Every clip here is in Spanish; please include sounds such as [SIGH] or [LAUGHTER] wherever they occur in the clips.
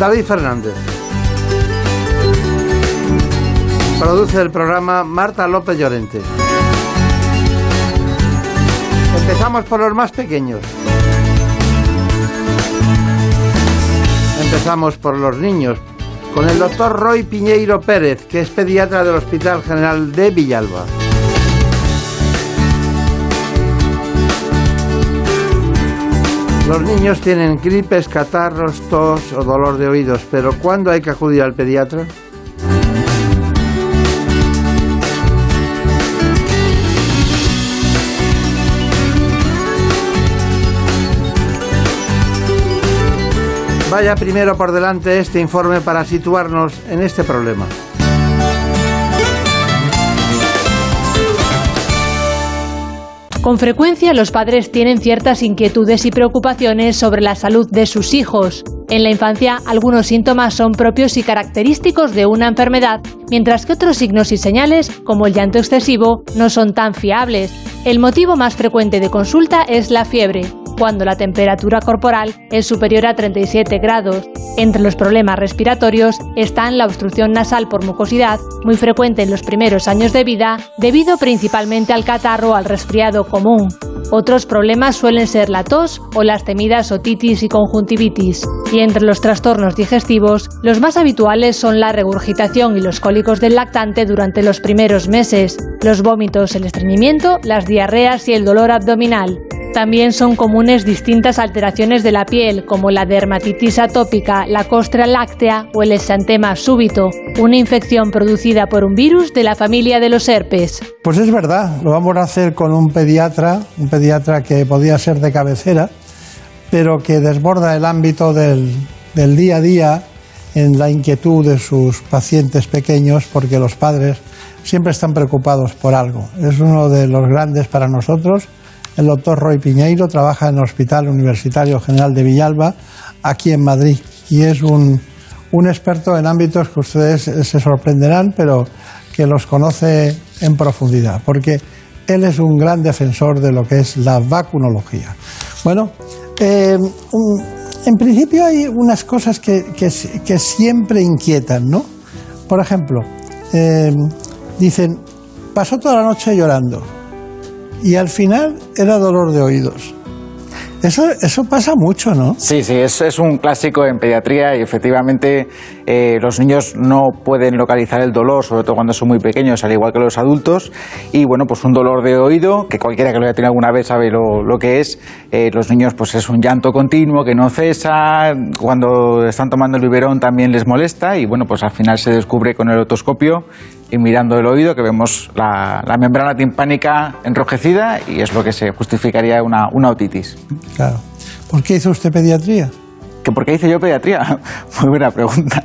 David Fernández. Produce el programa Marta López Llorente. Empezamos por los más pequeños. Empezamos por los niños, con el doctor Roy Piñeiro Pérez, que es pediatra del Hospital General de Villalba. Los niños tienen gripes, catarros, tos o dolor de oídos, pero ¿cuándo hay que acudir al pediatra? Vaya primero por delante este informe para situarnos en este problema. Con frecuencia los padres tienen ciertas inquietudes y preocupaciones sobre la salud de sus hijos. En la infancia algunos síntomas son propios y característicos de una enfermedad, mientras que otros signos y señales, como el llanto excesivo, no son tan fiables. El motivo más frecuente de consulta es la fiebre, cuando la temperatura corporal es superior a 37 grados. Entre los problemas respiratorios están la obstrucción nasal por mucosidad, muy frecuente en los primeros años de vida, debido principalmente al catarro o al resfriado común. Otros problemas suelen ser la tos o las temidas otitis y conjuntivitis. Y entre los trastornos digestivos, los más habituales son la regurgitación y los cólicos del lactante durante los primeros meses, los vómitos, el estreñimiento, las diarreas y el dolor abdominal. También son comunes distintas alteraciones de la piel, como la dermatitis atópica, la costra láctea o el exantema súbito, una infección producida por un virus de la familia de los herpes. Pues es verdad, lo vamos a hacer con un pediatra, un pediatra que podía ser de cabecera, pero que desborda el ámbito del, del día a día en la inquietud de sus pacientes pequeños, porque los padres siempre están preocupados por algo. Es uno de los grandes para nosotros el doctor Roy Piñeiro trabaja en el Hospital Universitario General de Villalba, aquí en Madrid, y es un, un experto en ámbitos que ustedes se sorprenderán, pero que los conoce en profundidad, porque él es un gran defensor de lo que es la vacunología. Bueno, eh, en principio hay unas cosas que, que, que, siempre inquietan, ¿no? Por ejemplo, eh, dicen, pasó toda la noche llorando y al final era dolor de oídos. Eso, eso pasa mucho, ¿no? Sí, sí, es, es un clásico en pediatría y efectivamente eh, los niños no pueden localizar el dolor, sobre todo cuando son muy pequeños, al igual que los adultos. Y bueno, pues un dolor de oído, que cualquiera que lo haya tenido alguna vez sabe lo, lo que es. Eh, los niños, pues es un llanto continuo que no cesa. Cuando están tomando el biberón también les molesta y bueno, pues al final se descubre con el otoscopio y mirando el oído que vemos la, la, membrana timpánica enrojecida y es lo que se justificaría una, una otitis. Claro. ¿Por qué hizo usted pediatría? ¿Que ¿Por qué hice yo pediatría? [LAUGHS] Muy buena pregunta.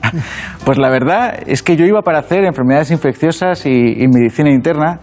Pues la verdad es que yo iba para hacer enfermedades infecciosas y, medicina interna,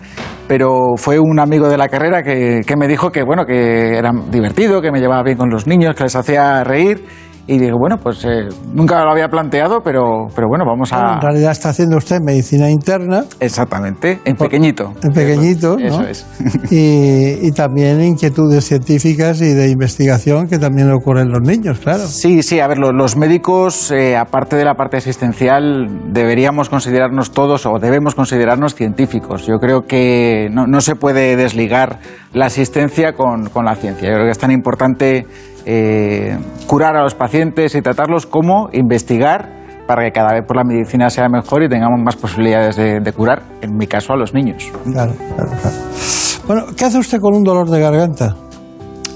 pero fue un amigo de la carrera que, que me dijo que, bueno, que era divertido, que me llevaba bien con los niños, que les hacía reír y digo, bueno, pues eh, nunca lo había planteado, pero, pero bueno, vamos a... Bueno, en realidad está haciendo usted medicina interna. Exactamente, en pequeñito. En pequeñito, Eso, ¿no? Eso es. Y, y, también inquietudes científicas y de investigación que también le ocurren en los niños, claro. Sí, sí, a ver, los, los médicos, eh, aparte de la parte asistencial, deberíamos considerarnos todos o debemos considerarnos científicos. Yo creo que no, no se puede desligar la asistencia con, con la ciencia. Yo creo que es tan importante eh, curar a los pacientes y tratarlos como investigar para que cada vez por la medicina sea mejor y tengamos más posibilidades de, de curar, en mi caso, a los niños. Claro, claro, claro. Bueno, ¿qué hace usted con un dolor de garganta?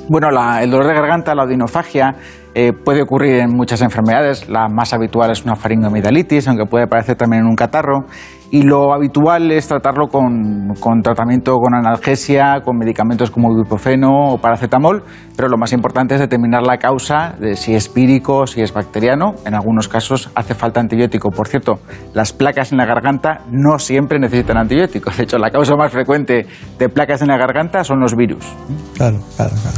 Bueno, la, el dolor de garganta, la odinofagia, eh, puede ocurrir en muchas enfermedades. La más habitual es una faringoamidalitis, aunque puede aparecer también en un catarro. Y lo habitual es tratarlo con, con, tratamiento con analgesia, con medicamentos como ibuprofeno o paracetamol, pero lo más importante es determinar la causa de si es pírico, si es bacteriano. En algunos casos hace falta antibiótico. Por cierto, las placas en la garganta no siempre necesitan antibióticos. De hecho, la causa más frecuente de placas en la garganta son los virus. Claro, claro, claro.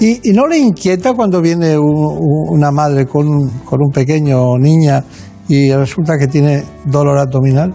¿Y, no le inquieta cuando viene una madre con, con un pequeño niña y resulta que tiene dolor abdominal?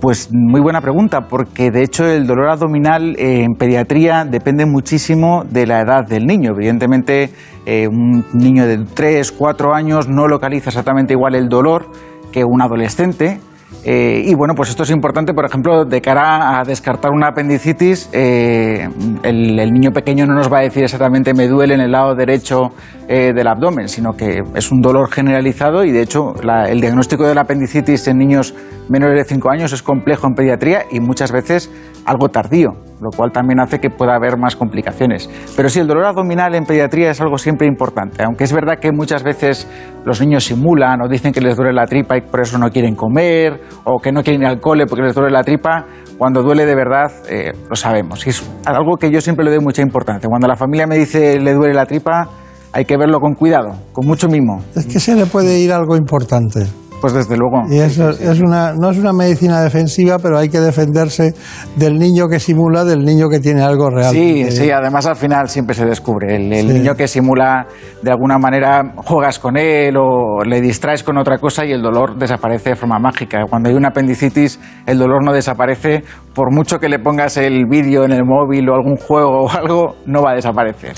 Pues muy buena pregunta, porque de hecho el dolor abdominal eh, en pediatría depende muchísimo de la edad del niño. Evidentemente, eh, un niño de 3, 4 años no localiza exactamente igual el dolor que un adolescente. Eh, y bueno, pues esto es importante, por ejemplo, de cara a descartar una apendicitis, el, niño pequeño no nos va a decir exactamente me duele en el lado derecho del abdomen, sino que es un dolor generalizado y de hecho el diagnóstico de la apendicitis en niños menores de 5 años es complejo en pediatría y muchas veces algo tardío, lo cual también hace que pueda haber más complicaciones. Pero sí, el dolor abdominal en pediatría es algo siempre importante, aunque es verdad que muchas veces los niños simulan o dicen que les duele la tripa y por eso no quieren comer, o que no quieren ir al cole porque les duele la tripa, cuando duele de verdad eh, lo sabemos. Y es algo que yo siempre le doy mucha importancia. Cuando la familia me dice le duele la tripa, hay que verlo con cuidado, con mucho mimo. Es que se le puede ir algo importante. Pues desde luego. Y eso es una, no es una medicina defensiva, pero hay que defenderse del niño que simula, del niño que tiene algo real. Sí, sí, además al final siempre se descubre. El, niño que simula, de alguna manera, juegas con él o le distraes con otra cosa y el dolor desaparece de forma mágica. Cuando hay una apendicitis, el dolor no desaparece. Por mucho que le pongas el vídeo en el móvil o algún juego o algo, no va a desaparecer.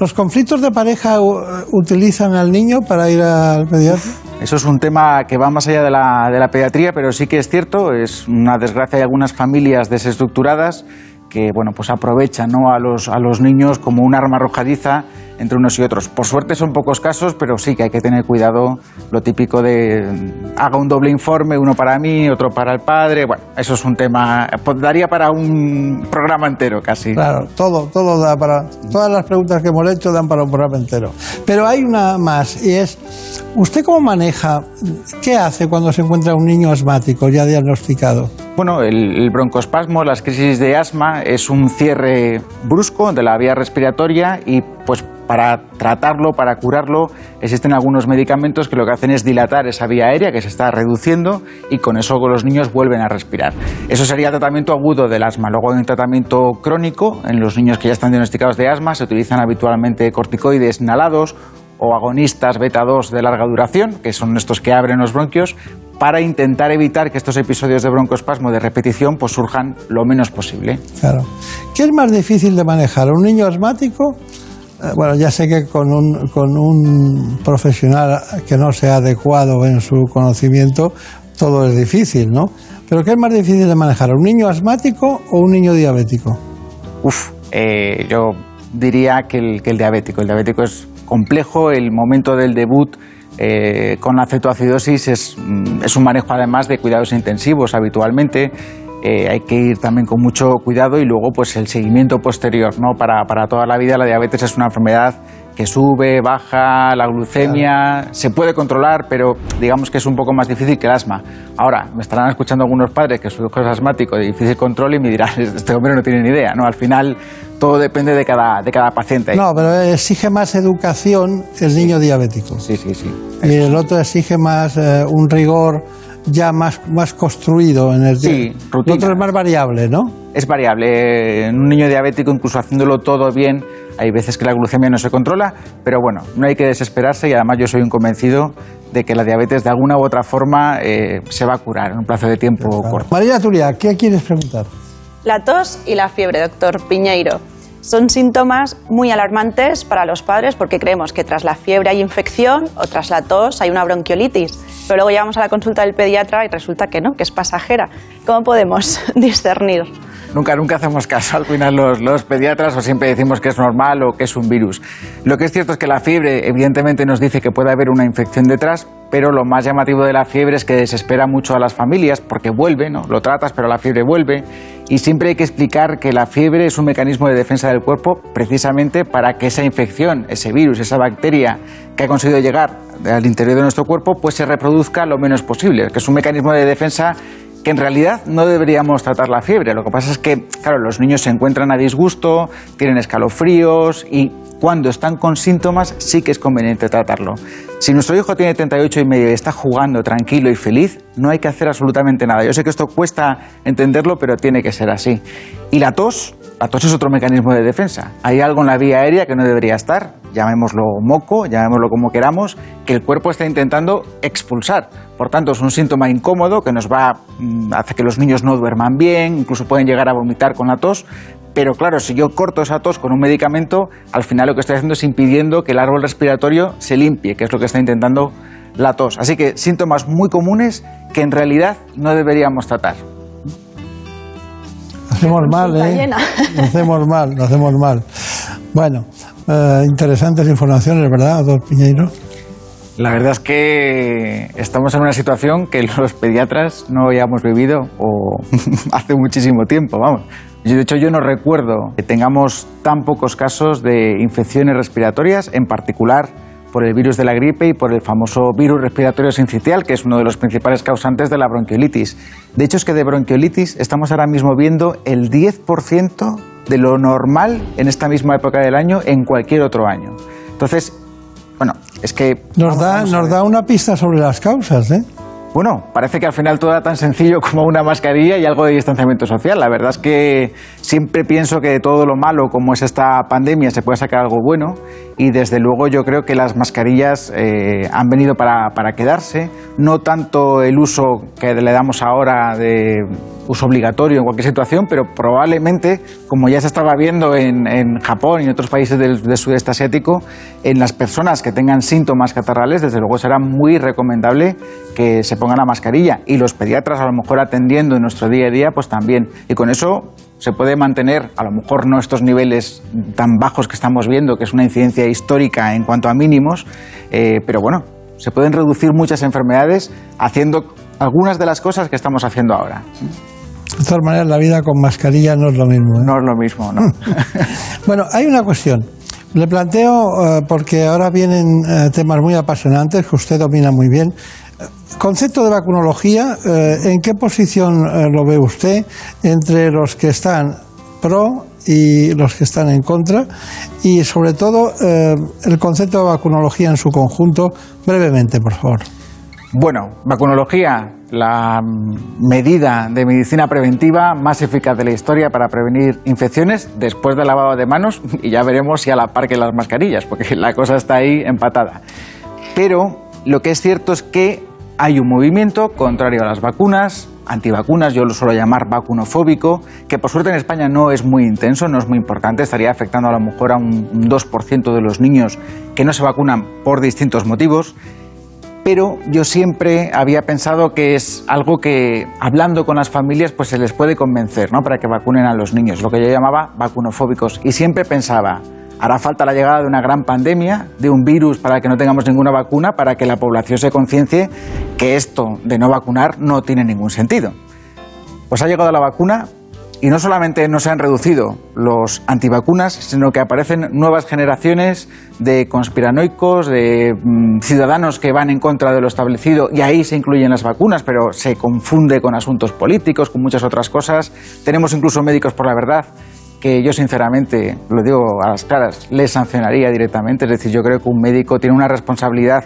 ¿Los conflictos de pareja utilizan al niño para ir al pediatra? Eso es un tema que va más allá de la, de la pediatría, pero sí que es cierto, es una desgracia de algunas familias desestructuradas que bueno, pues aprovechan ¿no? a, los, a los niños como un arma arrojadiza entre unos y otros. Por suerte son pocos casos, pero sí que hay que tener cuidado lo típico de haga un doble informe, uno para mí, otro para el padre. Bueno, eso es un tema, pues, daría para un programa entero casi. Claro, todo, todo da para, todas las preguntas que hemos hecho dan para un programa entero. Pero hay una más y es, ¿usted cómo maneja, qué hace cuando se encuentra un niño asmático ya diagnosticado? Bueno, el, broncoespasmo, las crisis de asma, es un cierre brusco de la vía respiratoria y pues para tratarlo, para curarlo, existen algunos medicamentos que lo que hacen es dilatar esa vía aérea que se está reduciendo y con eso los niños vuelven a respirar. Eso sería tratamiento agudo del asma. Luego hay un tratamiento crónico en los niños que ya están diagnosticados de asma, se utilizan habitualmente corticoides inhalados o agonistas beta 2 de larga duración, que son estos que abren los bronquios, para intentar evitar que estos episodios de broncoespasmo de repetición pues, surjan lo menos posible. Claro. ¿Qué es más difícil de manejar? ¿Un niño asmático? Eh, bueno, ya sé que con un, con un profesional que no sea adecuado en su conocimiento, todo es difícil, ¿no? Pero ¿qué es más difícil de manejar? ¿Un niño asmático o un niño diabético? Uf, eh, yo diría que el, que el diabético. El diabético es complejo, el momento del debut eh, con la cetoacidosis es, mm, es, un manejo además de cuidados intensivos habitualmente. Eh, hay que ir también con mucho cuidado y luego pues el seguimiento posterior. ¿no? Para, para toda la vida la diabetes es una enfermedad que sube, baja, la glucemia, se puede controlar, pero digamos que es un poco más difícil que el asma. Ahora, me estarán escuchando algunos padres que su hijo es asmático de difícil control y me dirán, [LAUGHS] este hombre no tiene ni idea, ¿no? Al final todo depende de cada, de cada paciente. No, pero exige más educación el niño diabético. Sí, sí, sí. Y el otro exige más eh, un rigor ya más, más construido en el Sí, rutina. El otro es más variable, ¿no? Es variable. En un niño diabético, incluso haciéndolo todo bien, hay veces que la glucemia no se controla, pero bueno, no hay que desesperarse y además yo soy un convencido de que la diabetes de alguna u otra forma eh, se va a curar en un plazo de tiempo corto. María Turia, ¿qué quieres preguntar? La tos y la fiebre, doctor Piñeiro. Son síntomas muy alarmantes para los padres porque creemos que tras la fiebre hay infección o tras la tos hay una bronquiolitis. Pero luego llevamos a la consulta del pediatra y resulta que no, que es pasajera. ¿Cómo podemos [LAUGHS] discernir? Nunca, nunca hacemos caso al final los, los, pediatras o siempre decimos que es normal o que es un virus. Lo que es cierto es que la fiebre evidentemente nos dice que puede haber una infección detrás, pero lo más llamativo de la fiebre es que desespera mucho a las familias porque vuelve, ¿no? Lo tratas, pero la fiebre vuelve. Y siempre hay que explicar que la fiebre es un mecanismo de defensa del cuerpo precisamente para que esa infección, ese virus, esa bacteria que ha conseguido llegar al interior de nuestro cuerpo, pues se reproduzca lo menos posible, que es un mecanismo de defensa que en realidad no deberíamos tratar la fiebre. Lo que pasa es que, claro, los niños se encuentran a disgusto, tienen escalofríos y cuando están con síntomas sí que es conveniente tratarlo. Si nuestro hijo tiene 38 y medio y está jugando tranquilo y feliz, no hay que hacer absolutamente nada. Yo sé que esto cuesta entenderlo, pero tiene que ser así. Y la tos, la tos es otro mecanismo de defensa. Hay algo en la vía aérea que no debería estar, llamémoslo moco, llamémoslo como queramos, que el cuerpo está intentando expulsar. Por tanto, es un síntoma incómodo que nos va mm, hace que los niños no duerman bien, incluso pueden llegar a vomitar con la tos, pero claro, si yo corto esa tos con un medicamento, al final lo que estoy haciendo es impidiendo que el árbol respiratorio se limpie, que es lo que está intentando la tos. Así que síntomas muy comunes que en realidad no deberíamos tratar. [LAUGHS] Hacemos mal, ¿eh? Lo hacemos mal, lo hacemos mal. Bueno, eh, interesantes informaciones, ¿verdad, doctor Piñeiro? La verdad es que estamos en una situación que los pediatras no habíamos vivido o [LAUGHS] hace muchísimo tiempo, vamos. De hecho, yo no recuerdo que tengamos tan pocos casos de infecciones respiratorias, en particular por el virus de la gripe y por el famoso virus respiratorio sincitial, que es uno de los principales causantes de la bronquiolitis. De hecho, es que de bronquiolitis estamos ahora mismo viendo el 10% de lo normal en esta misma época del año en cualquier otro año. Entonces, bueno, es que... Nos, da, nos da una pista sobre las causas, ¿eh? Bueno, parece que al final todo era tan sencillo como una mascarilla y algo de distanciamiento social. La verdad es que siempre pienso que de todo lo malo como es esta pandemia se puede sacar algo bueno y desde luego yo creo que las mascarillas eh, han venido para, para quedarse. No tanto el uso que le damos ahora de uso obligatorio en cualquier situación, pero probablemente, como ya se estaba viendo en, Japón y en otros países del, sudeste asiático, en las personas que tengan síntomas catarrales, desde luego será muy recomendable que se pongan la mascarilla. Y los pediatras, a lo mejor atendiendo en nuestro día a día, pues también. Y con eso se puede mantener, a lo mejor no estos niveles tan bajos que estamos viendo, que es una incidencia histórica en cuanto a mínimos, eh, pero bueno, se pueden reducir muchas enfermedades haciendo algunas de las cosas que estamos haciendo ahora. De todas maneras, la vida con mascarilla no es lo mismo. ¿eh? No es lo mismo, ¿no? [LAUGHS] bueno, hay una cuestión. Le planteo, eh, porque ahora vienen eh, temas muy apasionantes que usted domina muy bien. Concepto de vacunología, ¿en qué posición lo ve usted entre los que están pro y los que están en contra? Y sobre todo, el concepto de vacunología en su conjunto, brevemente, por favor. Bueno, vacunología, la medida de medicina preventiva más eficaz de la historia para prevenir infecciones después del lavado de manos [LAUGHS] y ya veremos si a la par que las mascarillas, porque [LAUGHS] la cosa está ahí empatada. Pero lo que es cierto es que hay un movimiento contrario a las vacunas, antivacunas, yo lo suelo llamar vacunofóbico, que por suerte en España no es muy intenso, no es muy importante, estaría afectando a lo mejor a un 2% de los niños que no se vacunan por distintos motivos pero yo siempre había pensado que es algo que hablando con las familias pues se les puede convencer, ¿no? Para que vacunen a los niños, lo que yo llamaba vacunofóbicos y siempre pensaba hará falta la llegada de una gran pandemia, de un virus para que no tengamos ninguna vacuna, para que la población se conciencie que esto de no vacunar no tiene ningún sentido. Pues ha llegado la vacuna, y no solamente no se han reducido los antivacunas, sino que aparecen nuevas generaciones de conspiranoicos, de mm, ciudadanos que van en contra de lo establecido, y ahí se incluyen las vacunas, pero se confunde con asuntos políticos, con muchas otras cosas. Tenemos incluso médicos por la verdad que yo sinceramente, lo digo a las claras, les sancionaría directamente. Es decir, yo creo que un médico tiene una responsabilidad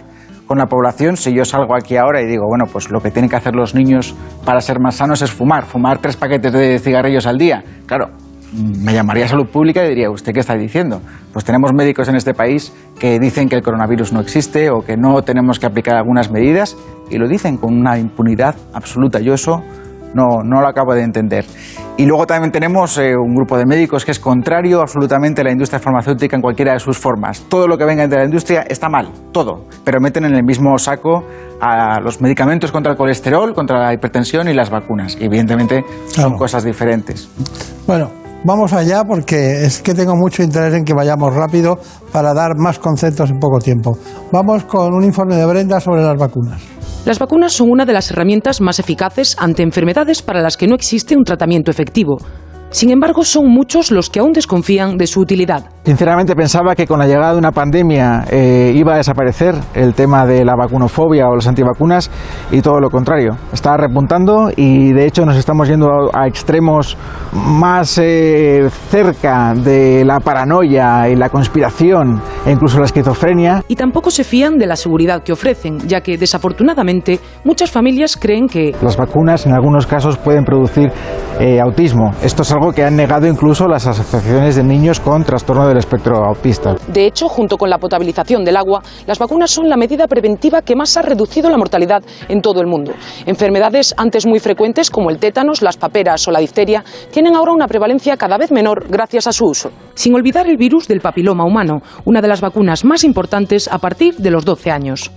con la población si yo salgo aquí ahora y digo, bueno, pues lo que tienen que hacer los niños para ser más sanos es fumar, fumar tres paquetes de cigarrillos al día. Claro, me llamaría salud pública y diría, ¿usted qué está diciendo? Pues tenemos médicos en este país que dicen que el coronavirus no existe o que no tenemos que aplicar algunas medidas y lo dicen con una impunidad absoluta. Yo eso no, no lo acabo de entender. Y luego también tenemos eh, un grupo de médicos que es contrario absolutamente a la industria farmacéutica en cualquiera de sus formas. Todo lo que venga de la industria está mal, todo, pero meten en el mismo saco a los medicamentos contra el colesterol, contra la hipertensión y las vacunas. Evidentemente son cosas diferentes. Bueno, vamos allá porque es que tengo mucho interés en que vayamos rápido para dar más conceptos en poco tiempo. Vamos con un informe de Brenda sobre las vacunas. Las vacunas son una de las herramientas más eficaces ante enfermedades para las que no existe un tratamiento efectivo. Sin embargo, son muchos los que aún desconfían de su utilidad. Sinceramente pensaba que con la llegada de una pandemia eh, iba a desaparecer el tema de la vacunofobia o las antivacunas y todo lo contrario. Está repuntando y de hecho nos estamos yendo a, extremos más eh, cerca de la paranoia y la conspiración e incluso la esquizofrenia. Y tampoco se fían de la seguridad que ofrecen, ya que desafortunadamente muchas familias creen que las vacunas en algunos casos pueden producir eh, autismo. Esto es algo que han negado incluso las asociaciones de niños con trastorno del espectro autista. De hecho, junto con la potabilización del agua, las vacunas son la medida preventiva que más ha reducido la mortalidad en todo el mundo. Enfermedades antes muy frecuentes como el tétanos, las paperas o la difteria tienen ahora una prevalencia cada vez menor gracias a su uso. Sin olvidar el virus del papiloma humano, una de las vacunas más importantes a partir de los 12 años.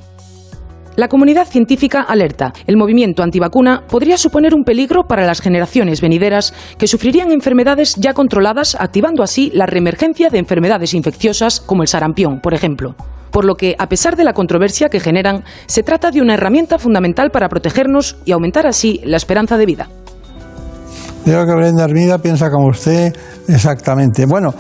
La comunidad científica alerta. El movimiento antivacuna podría suponer un peligro para las generaciones venideras que sufrirían enfermedades ya controladas, activando así la reemergencia de enfermedades infecciosas como el sarampión, por ejemplo. Por lo que, a pesar de la controversia que generan, se trata de una herramienta fundamental para protegernos y aumentar así la esperanza de vida. Creo que Brenda Armida piensa como usted exactamente. Bueno,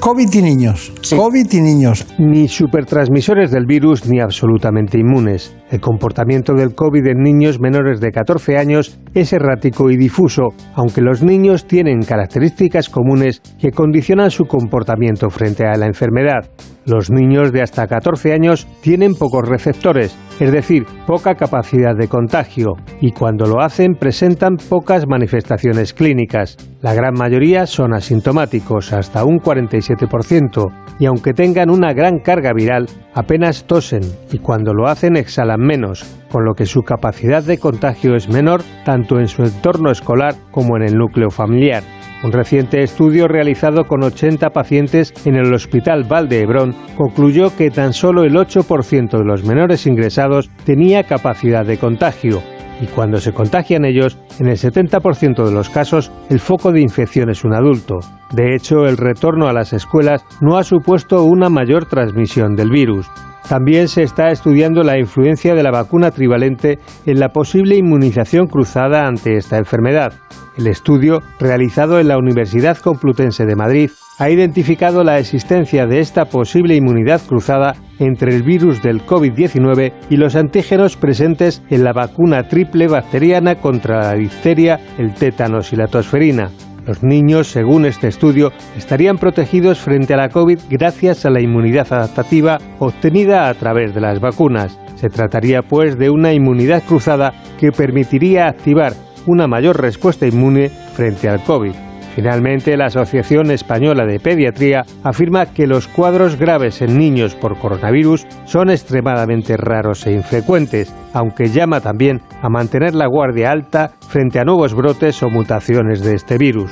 COVID y niños. COVID y niños. Ni supertransmisores del virus ni absolutamente inmunes. El comportamiento del COVID en niños menores de 14 años es errático y difuso, aunque los niños tienen características comunes que condicionan su comportamiento frente a la enfermedad. Los niños de hasta 14 años tienen pocos receptores, es decir, poca capacidad de contagio, y cuando lo hacen presentan pocas manifestaciones clínicas. La gran mayoría son asintomáticos, hasta un 47%, y aunque tengan una gran carga viral, apenas tosen y cuando lo hacen exhalan menos, con lo que su capacidad de contagio es menor tanto en su entorno escolar como en el núcleo familiar. Un reciente estudio realizado con 80 pacientes en el Hospital Val Hebrón concluyó que tan solo el 8% de los menores ingresados tenía capacidad de contagio, y cuando se contagian ellos, en el 70% de los casos el foco de infección es un adulto. De hecho, el retorno a las escuelas no ha supuesto una mayor transmisión del virus. También se está estudiando la influencia de la vacuna trivalente en la posible inmunización cruzada ante esta enfermedad. El estudio, realizado en la Universidad Complutense de Madrid, ha identificado la existencia de esta posible inmunidad cruzada entre el virus del COVID-19 y los antígenos presentes en la vacuna triple bacteriana contra la difteria, el tétanos y la tosferina. Los niños, según este estudio, estarían protegidos frente a la COVID gracias a la inmunidad adaptativa obtenida a través de las vacunas. Se trataría pues de una inmunidad cruzada que permitiría activar una mayor respuesta inmune frente al COVID. Finalmente, la Asociación Española de Pediatría afirma que los cuadros graves en niños por coronavirus son extremadamente raros e infrecuentes, aunque llama también a mantener la guardia alta frente a nuevos brotes o mutaciones de este virus.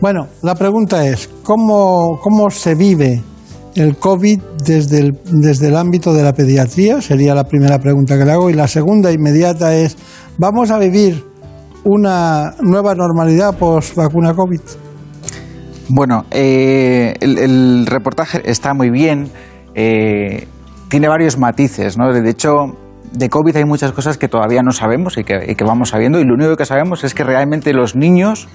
Bueno, la pregunta es, ¿cómo, cómo se vive el COVID desde desde el ámbito de la pediatría? Sería la primera pregunta que le hago. Y la segunda inmediata es, ¿vamos a vivir una nueva normalidad post vacuna COVID? Bueno, eh, el, reportaje está muy bien, eh, tiene varios matices, ¿no? De hecho, de COVID hay muchas cosas que todavía no sabemos y que, y que vamos sabiendo, y lo único que sabemos es que realmente los niños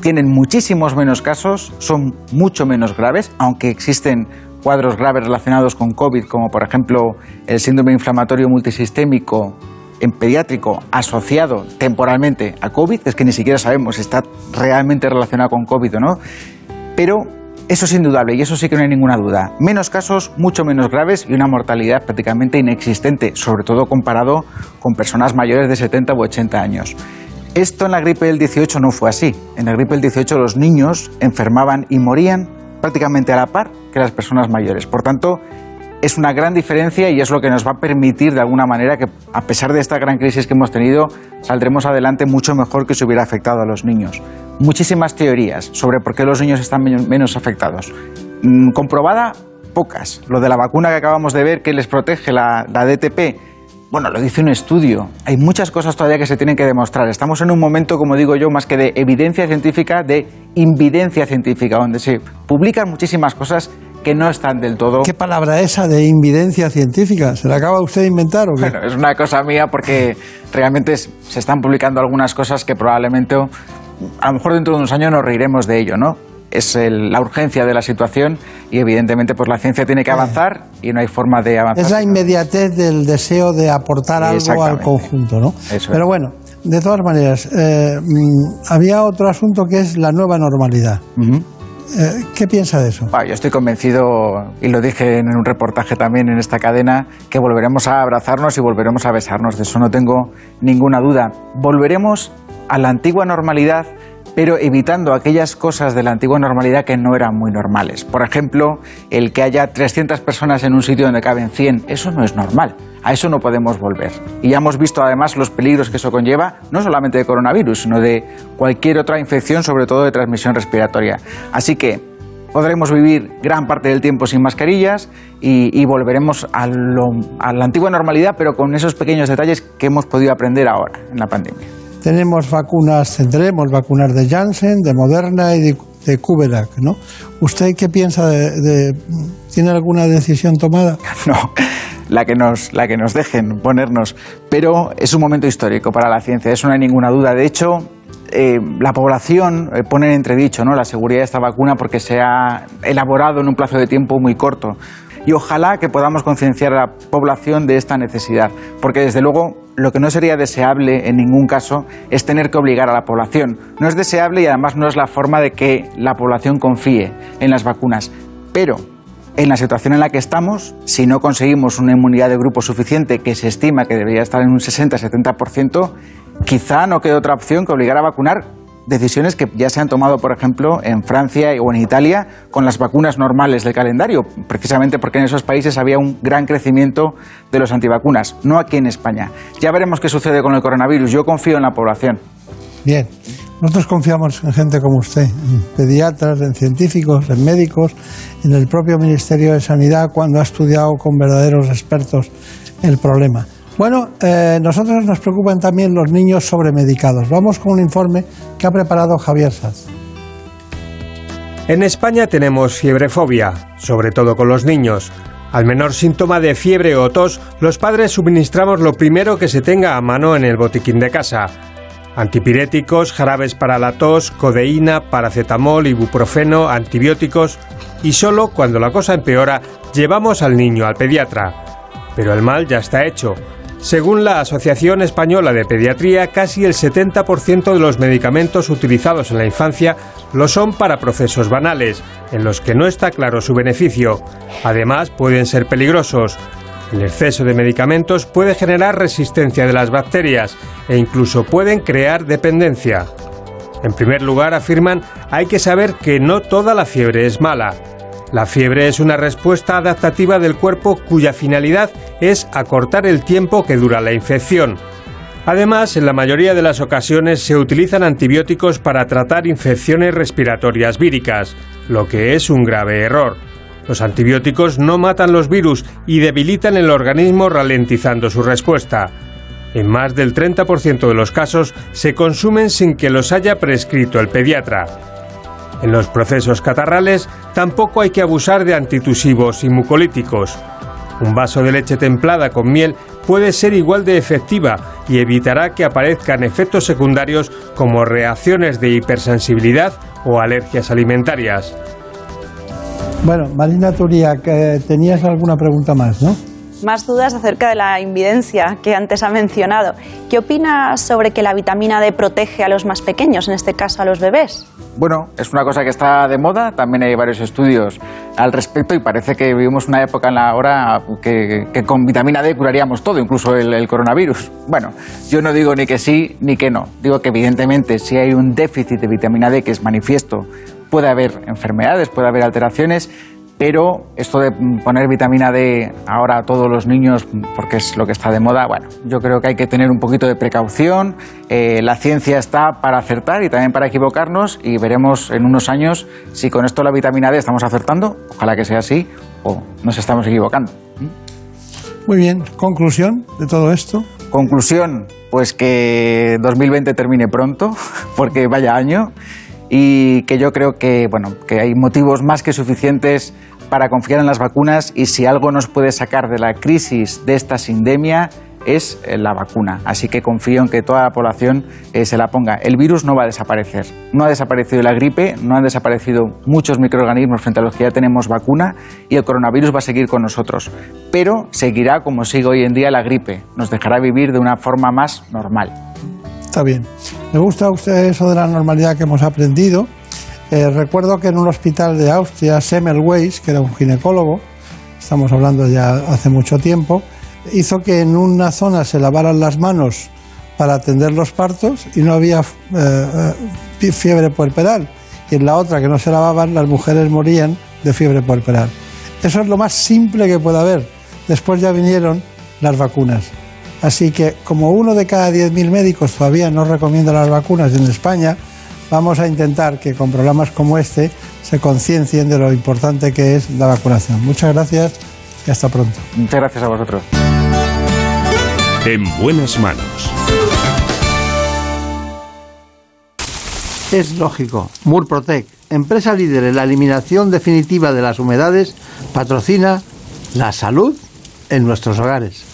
tienen muchísimos menos casos, son mucho menos graves, aunque existen cuadros graves relacionados con COVID, como por ejemplo el síndrome inflamatorio multisistémico en pediátrico asociado temporalmente a COVID, es que ni siquiera sabemos si está realmente relacionado con COVID o no, pero eso es indudable y eso sí que no hay ninguna duda. Menos casos, mucho menos graves y una mortalidad prácticamente inexistente, sobre todo comparado con personas mayores de 70 u 80 años. Esto en la gripe del 18 no fue así. En la gripe del 18 los niños enfermaban y morían prácticamente a la par que las personas mayores. Por tanto, es una gran diferencia y es lo que nos va a permitir de alguna manera que a pesar de esta gran crisis que hemos tenido, saldremos adelante mucho mejor que si hubiera afectado a los niños. Muchísimas teorías sobre por qué los niños están menos afectados. Mm, comprobada, pocas. Lo de la vacuna que acabamos de ver que les protege la, la DTP, bueno, lo dice un estudio. Hay muchas cosas todavía que se tienen que demostrar. Estamos en un momento, como digo yo, más que de evidencia científica, de invidencia científica, donde se publican muchísimas cosas que no están del todo. ¿Qué palabra esa de invidencia científica? ¿Se la acaba usted de inventar o qué? Bueno, es una cosa mía porque realmente se están publicando algunas cosas que probablemente, a lo mejor dentro de unos años nos reiremos de ello, ¿no? es la urgencia de la situación y evidentemente pues la ciencia tiene que avanzar y no hay forma de avanzar. Es la inmediatez del deseo de aportar algo al conjunto, ¿no? Pero bueno, de todas maneras, eh, mm, había otro asunto que es la nueva normalidad. Eh, ¿Qué piensa de eso? yo estoy convencido, y lo dije en un reportaje también en esta cadena, que volveremos a abrazarnos y volveremos a besarnos. De eso no tengo ninguna duda. Volveremos a la antigua normalidad pero evitando aquellas cosas de la antigua normalidad que no eran muy normales. Por ejemplo, el que haya 300 personas en un sitio donde caben 100, eso no es normal. A eso no podemos volver. Y ya hemos visto además los peligros que eso conlleva, no solamente de coronavirus, sino de cualquier otra infección, sobre todo de transmisión respiratoria. Así que podremos vivir gran parte del tiempo sin mascarillas y, volveremos a, a la antigua normalidad, pero con esos pequeños detalles que hemos podido aprender ahora en la pandemia. Tenemos vacunas, tendremos vacunas de Janssen, de Moderna y de, de ¿no? ¿Usted qué piensa de, ¿Tiene alguna decisión tomada? [LAUGHS] No, la que nos, la que nos dejen ponernos. Pero es un momento histórico para la ciencia, eso no hay ninguna duda. De hecho, eh, la población eh, pone en entredicho ¿no? la seguridad de esta vacuna porque se ha elaborado en un plazo de tiempo muy corto y ojalá que podamos concienciar a la población de esta necesidad, porque desde luego lo que no sería deseable en ningún caso es tener que obligar a la población. No es deseable y además no es la forma de que la población confíe en las vacunas. Pero en la situación en la que estamos, si no conseguimos una inmunidad de grupo suficiente, que se estima que debería estar en un 60-70%, quizá no quede otra opción que obligar a vacunar decisiones que ya se han tomado, por ejemplo, en Francia o en Italia con las vacunas normales del calendario, precisamente porque en esos países había un gran crecimiento de los antivacunas, no aquí en España. Ya veremos qué sucede con el coronavirus. Yo confío en la población. Bien, nosotros confiamos en gente como usted, en pediatras, en científicos, en médicos, en el propio Ministerio de Sanidad cuando ha estudiado con verdaderos expertos el problema. Bueno, eh, nosotros nos preocupan también los niños sobremedicados. Vamos con un informe que ha preparado Javier Saz. En España tenemos fiebrefobia, sobre todo con los niños. Al menor síntoma de fiebre o tos, los padres suministramos lo primero que se tenga a mano en el botiquín de casa. Antipiréticos, jarabes para la tos, codeína, paracetamol, ibuprofeno, antibióticos y solo cuando la cosa empeora llevamos al niño al pediatra. Pero el mal ya está hecho. Según la Asociación Española de Pediatría, casi el 70% de los medicamentos utilizados en la infancia lo son para procesos banales, en los que no está claro su beneficio. Además, pueden ser peligrosos. El exceso de medicamentos puede generar resistencia de las bacterias e incluso pueden crear dependencia. En primer lugar, afirman, hay que saber que no toda la fiebre es mala. La fiebre es una respuesta adaptativa del cuerpo cuya finalidad es acortar el tiempo que dura la infección. Además, en la mayoría de las ocasiones se utilizan antibióticos para tratar infecciones respiratorias víricas, lo que es un grave error. Los antibióticos no matan los virus y debilitan el organismo ralentizando su respuesta. En más del 30% de los casos se consumen sin que los haya prescrito el pediatra. En los procesos catarrales tampoco hay que abusar de antitusivos y mucolíticos. Un vaso de leche templada con miel puede ser igual de efectiva y evitará que aparezcan efectos secundarios como reacciones de hipersensibilidad o alergias alimentarias. Bueno, Marina Turía, tenías alguna pregunta más, ¿no? Más dudas acerca de la invidencia que antes ha mencionado. ¿Qué opinas sobre que la vitamina D protege a los más pequeños, en este caso a los bebés? Bueno, es una cosa que está de moda, también hay varios estudios al respecto y parece que vivimos una época en la hora que, con vitamina D curaríamos todo, incluso el, coronavirus. Bueno, yo no digo ni que sí ni que no, digo que evidentemente si hay un déficit de vitamina D que es manifiesto, puede haber enfermedades, puede haber alteraciones, pero esto de poner vitamina D ahora a todos los niños, porque es lo que está de moda, bueno, yo creo que hay que tener un poquito de precaución. Eh, la ciencia está para acertar y también para equivocarnos y veremos en unos años si con esto la vitamina D estamos acertando, ojalá que sea así, o nos estamos equivocando. Muy bien, conclusión de todo esto. Conclusión, pues que 2020 termine pronto, [LAUGHS] porque vaya año y que yo creo que, bueno, que hay motivos más que suficientes para confiar en las vacunas y si algo nos puede sacar de la crisis de esta sindemia es eh, la vacuna. Así que confío en que toda la población eh, se la ponga. El virus no va a desaparecer. No ha desaparecido la gripe, no han desaparecido muchos microorganismos frente a los que ya tenemos vacuna y el coronavirus va a seguir con nosotros. Pero seguirá como sigue hoy en día la gripe. Nos dejará vivir de una forma más normal. Está bien. Me gusta usted eso de la normalidad que hemos aprendido. Eh, recuerdo que en un hospital de Austria, Semmelweis, que era un ginecólogo, estamos hablando ya hace mucho tiempo, hizo que en una zona se lavaran las manos para atender los partos y no había eh, eh, fiebre puerperal. Y en la otra, que no se lavaban, las mujeres morían de fiebre puerperal. Eso es lo más simple que puede haber. Después ya vinieron las vacunas. Así que como uno de cada 10.000 médicos todavía no recomienda las vacunas en España, vamos a intentar que con programas como este se conciencien de lo importante que es la vacunación. Muchas gracias y hasta pronto. Muchas gracias a vosotros. En buenas manos. Es lógico. Murprotec, empresa líder en la eliminación definitiva de las humedades, patrocina la salud en nuestros hogares.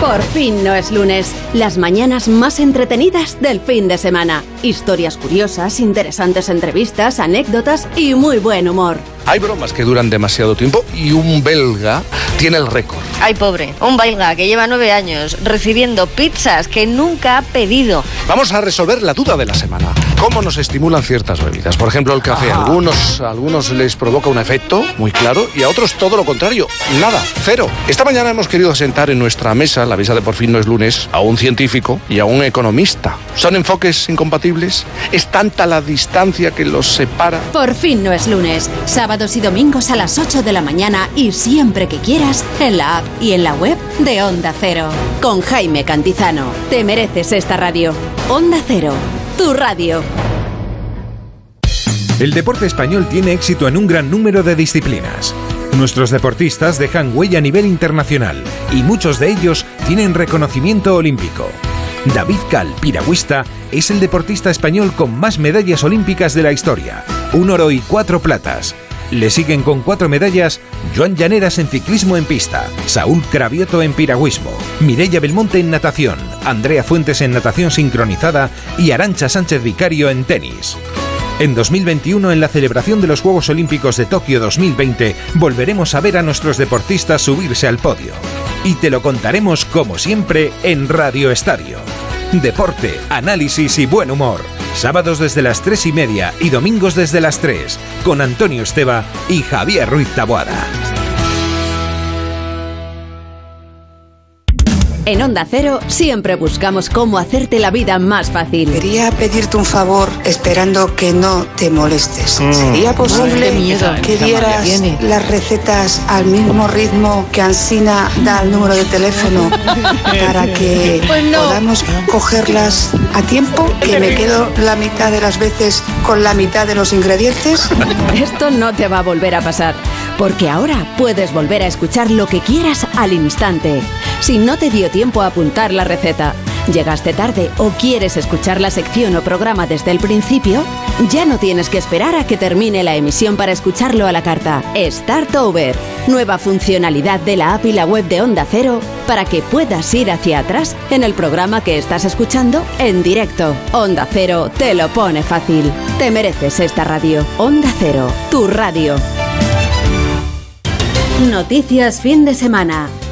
Por fin no es lunes. Las mañanas más entretenidas del fin de semana. Historias curiosas, interesantes entrevistas, anécdotas y muy buen humor. Hay bromas que duran demasiado tiempo y un belga tiene el récord. Ay, pobre, un belga que lleva nueve años recibiendo pizzas que nunca ha pedido. Vamos a resolver la duda de la semana. ¿Cómo nos estimulan ciertas bebidas? Por ejemplo, el café. A algunos, a algunos les provoca un efecto muy claro y a otros todo lo contrario. Nada, cero. Esta mañana hemos querido sentar en nuestra mesa, la mesa de por fin no es lunes, a un científico y a un economista. ¿Son enfoques incompatibles? ¿Es tanta la distancia que los separa? Por fin no es lunes. Sábados y domingos a las 8 de la mañana y siempre que quieras en la app y en la web de Onda Cero. Con Jaime Cantizano. Te mereces esta radio. Onda Cero. Tu radio. El deporte español tiene éxito en un gran número de disciplinas. Nuestros deportistas dejan huella a nivel internacional y muchos de ellos tienen reconocimiento olímpico. David Cal, piragüista, es el deportista español con más medallas olímpicas de la historia, un oro y cuatro platas. Le siguen con cuatro medallas Joan Llaneras en ciclismo en pista, Saúl Cravioto en piragüismo, Mireia Belmonte en natación, Andrea Fuentes en natación sincronizada y Arancha Sánchez Vicario en tenis. En 2021, en la celebración de los Juegos Olímpicos de Tokio 2020, volveremos a ver a nuestros deportistas subirse al podio. Y te lo contaremos como siempre en Radio Estadio. Deporte, análisis y buen humor. Sábados desde las 3 y media y domingos desde las 3, con Antonio Esteba y Javier Ruiz Taboada. En Onda Cero siempre buscamos cómo hacerte la vida más fácil. Quería pedirte un favor esperando que no te molestes. Mm. ¿Sería posible miedo. que Esta dieras las recetas al mismo ritmo que Ansina da el número de teléfono para [LAUGHS] que Pues no. podamos cogerlas a tiempo? Que me quedo la mitad de las veces con la mitad de los ingredientes. [LAUGHS] Esto no te va a volver a pasar, porque ahora puedes volver a escuchar lo que quieras al instante. Si no te dio tiempo a apuntar la receta, llegaste tarde o quieres escuchar la sección o programa desde el principio, ya no tienes que esperar a que termine la emisión para escucharlo a la carta. Start Over, nueva funcionalidad de la app y la web de Onda Cero para que puedas ir hacia atrás en el programa que estás escuchando en directo. Onda Cero te lo pone fácil. Te mereces esta radio. Onda Cero, tu radio. Noticias fin de semana.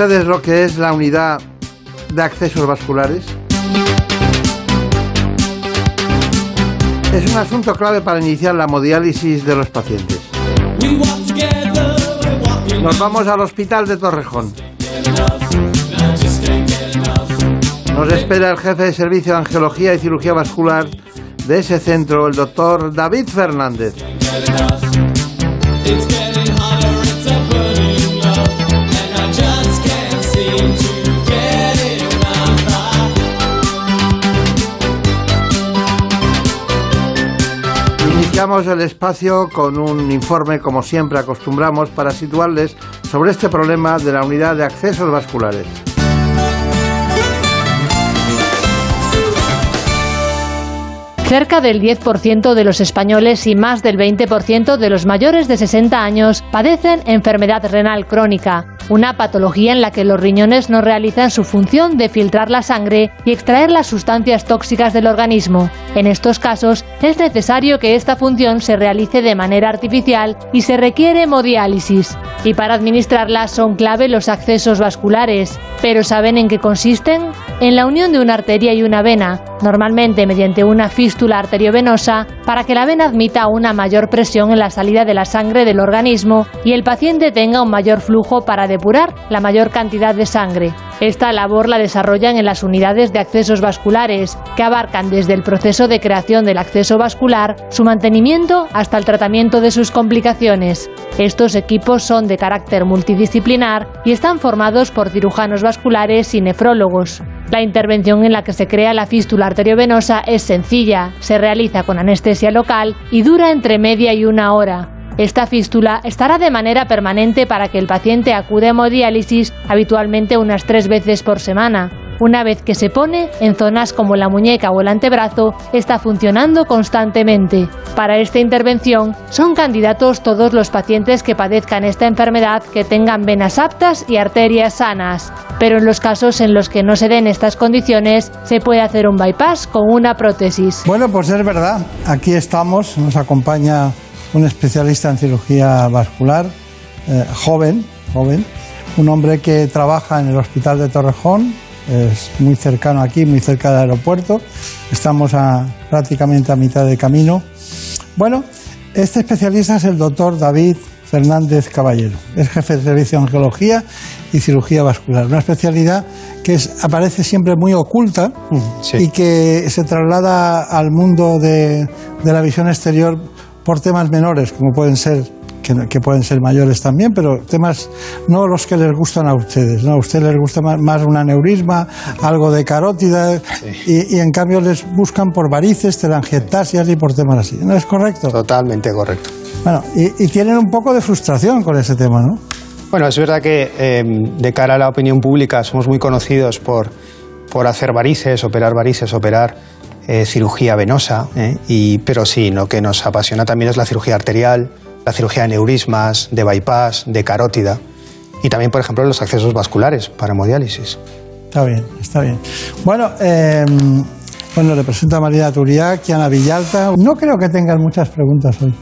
Ustedes lo que es la unidad de accesos vasculares? Es un asunto clave para iniciar la hemodiálisis de los pacientes. Nos vamos al hospital de Torrejón. Nos espera el jefe de servicio de angiología y cirugía vascular de ese centro, el doctor David Fernández. El espacio con un informe, como siempre acostumbramos, para situarles sobre este problema de la unidad de accesos vasculares. Cerca del 10% de los españoles y más del 20% de los mayores de 60 años padecen enfermedad renal crónica, una patología en la que los riñones no realizan su función de filtrar la sangre y extraer las sustancias tóxicas del organismo. En estos casos es necesario que esta función se realice de manera artificial y se requiere hemodiálisis. Y para administrarla son clave los accesos vasculares. ¿Pero saben en qué consisten? En la unión de una arteria y una vena, normalmente mediante una fístula arteriovenosa, para que la vena admita una mayor presión en la salida de la sangre del organismo y el paciente tenga un mayor flujo para depurar la mayor cantidad de sangre. Esta labor la desarrollan en las unidades de accesos vasculares, que abarcan desde el proceso de creación del acceso vascular, su mantenimiento hasta el tratamiento de sus complicaciones. Estos equipos son de carácter multidisciplinar y están formados por cirujanos vasculares y nefrólogos. La intervención en la que se crea la fístula arteriovenosa es sencilla, se realiza con anestesia local y dura entre media y una hora. Esta fístula estará de manera permanente para que el paciente acude a hemodiálisis habitualmente unas tres veces por semana. Una vez que se pone, en zonas como la muñeca o el antebrazo, está funcionando constantemente. Para esta intervención son candidatos todos los pacientes que padezcan esta enfermedad que tengan venas aptas y arterias sanas. Pero en los casos en los que no se den estas condiciones, se puede hacer un bypass con una prótesis. Bueno, pues es verdad. Aquí estamos, nos acompaña un especialista en cirugía vascular, eh, joven, joven, un hombre que trabaja en el Hospital de Torrejón, es muy cercano aquí, muy cerca del aeropuerto, estamos a, prácticamente a mitad de camino. Bueno, este especialista es el doctor David Fernández Caballero, es jefe de servicio de angiología y cirugía vascular, una especialidad que es, aparece siempre muy oculta y que se traslada al mundo de, de la visión exterior por temas menores, como pueden ser que, pueden ser mayores también, pero temas no los que les gustan a ustedes. ¿no? A ustedes les gusta más, más un aneurisma, algo de carótida, y, y en cambio les buscan por varices, telangiectasias y por temas así. ¿No es correcto? Totalmente correcto. Bueno, y, y tienen un poco de frustración con ese tema, ¿no? Bueno, es verdad que eh, de cara a la opinión pública somos muy conocidos por, por hacer varices, operar varices, operar eh, cirugía venosa, ¿eh? y, pero sí, lo que nos apasiona también es la cirugía arterial, la cirugía de neurismas, de bypass, de carótida y también, por ejemplo, los accesos vasculares para hemodiálisis. Está bien, está bien. Bueno, eh, bueno, le presento a María Turiá, Kiana Villalta. No creo que tengan muchas preguntas hoy.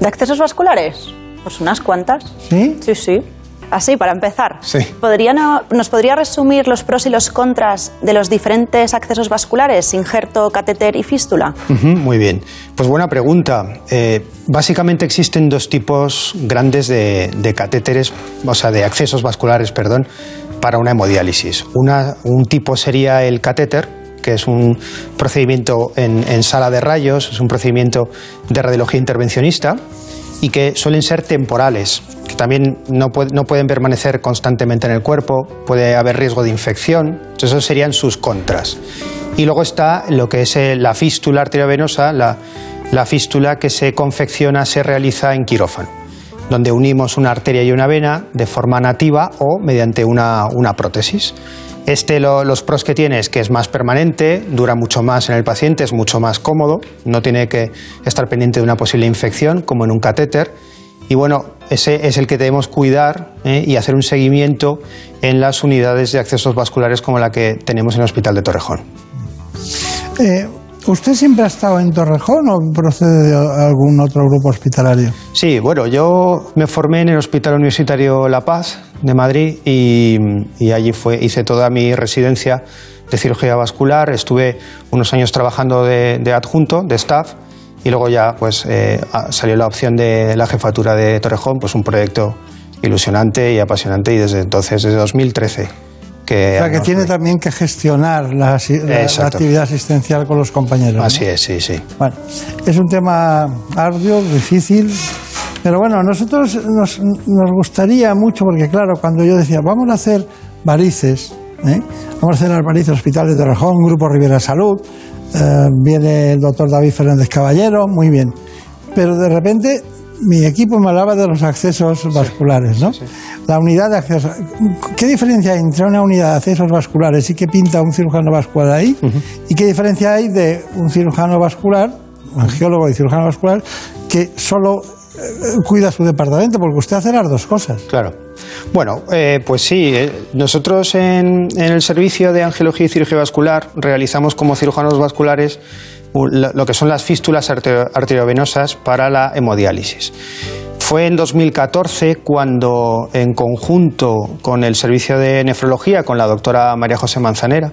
¿De accesos vasculares? Pues unas cuantas. ¿Sí? Sí, sí. Así, para empezar. Sí. ¿Podría no- ¿Nos podría resumir los pros y los contras de los diferentes accesos vasculares, injerto, catéter y fístula? Muy bien. Pues buena pregunta. Eh, básicamente existen dos tipos grandes de, de catéteres, o sea, de accesos vasculares, perdón, para una hemodiálisis. Una- un tipo sería el catéter, que es un procedimiento en, en sala de rayos, es un procedimiento de radiología intervencionista y que suelen ser temporales, también no, puede- no pueden permanecer constantemente en el cuerpo, puede haber riesgo de infección, entonces esos serían sus contras. Y luego está lo que es eh, la fístula arteriovenosa, la, la fístula que se confecciona, se realiza en quirófano, donde unimos una arteria y una vena de forma nativa o mediante una, una prótesis. Este lo- los pros que tiene es que es más permanente, dura mucho más en el paciente, es mucho más cómodo, no tiene que estar pendiente de una posible infección como en un catéter. Y bueno, ese es el que debemos cuidar ¿eh? y hacer un seguimiento en las unidades de accesos vasculares como la que tenemos en el Hospital de Torrejón. Eh, ¿Usted siempre ha estado en Torrejón o procede de algún otro grupo hospitalario? Sí, bueno, yo me formé en el Hospital Universitario La Paz de Madrid y, y allí fue, hice toda mi residencia de cirugía vascular. Estuve unos años trabajando de, de adjunto, de staff, y luego ya pues eh, salió la opción de la jefatura de Torrejón, pues un proyecto ilusionante y apasionante y desde entonces, desde 2013, que... o sea, que tiene también que gestionar la, actividad asistencial con los compañeros. ¿no? Así es, sí, sí. Bueno, es un tema arduo, difícil, pero bueno, a nosotros nos, nos gustaría mucho, porque claro, cuando yo decía, vamos a hacer varices, ¿eh? vamos a hacer las varices Hospital de Torrejón, Grupo Rivera Salud, eh, viene el doctor David Fernández Caballero, muy bien, pero de repente mi equipo me hablaba de los accesos vasculares, ¿no? La unidad de accesos. ¿Qué diferencia hay entre una unidad de accesos vasculares y qué pinta un cirujano vascular ahí? ¿Y qué diferencia hay de un cirujano vascular, un angiólogo y cirujano vascular, que solo cuida su departamento? Porque usted hace las dos cosas. Claro. Bueno, eh, pues sí, eh, nosotros en, en el servicio de angiología y cirugía vascular realizamos como cirujanos vasculares lo que son las fístulas arte- arteriovenosas para la hemodiálisis. Fue en 2014 cuando, en conjunto con el servicio de nefrología, con la doctora María José Manzanera,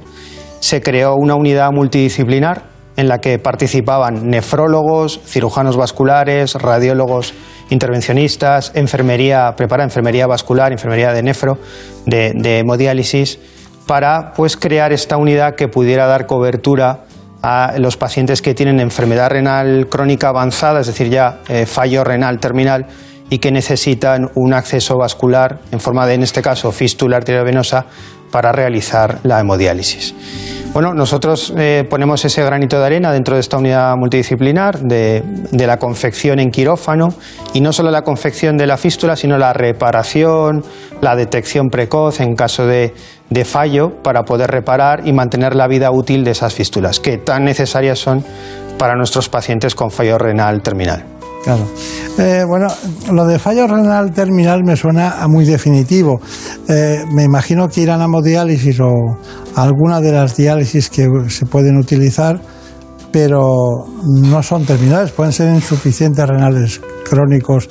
se creó una unidad multidisciplinar en la que participaban nefrólogos, cirujanos vasculares, radiólogos intervencionistas, enfermería, prepara enfermería vascular, enfermería de nefro, de, hemodiálisis, para pues crear esta unidad que pudiera dar cobertura a los pacientes que tienen enfermedad renal crónica avanzada, es decir, ya eh, fallo renal terminal y que necesitan un acceso vascular en forma de, en este caso, fístula arteriovenosa para realizar la hemodiálisis. Bueno, nosotros eh, ponemos ese granito de arena dentro de esta unidad multidisciplinar de, la confección en quirófano y no solo la confección de la fístula, sino la reparación, la detección precoz en caso de, de fallo para poder reparar y mantener la vida útil de esas fístulas, que tan necesarias son para nuestros pacientes con fallo renal terminal. Claro. Eh, bueno, lo de fallo renal terminal me suena a muy definitivo. Eh, me imagino que irán a hemodiálisis o a alguna de las diálisis que se pueden utilizar, pero no son terminales, pueden ser insuficientes renales crónicos,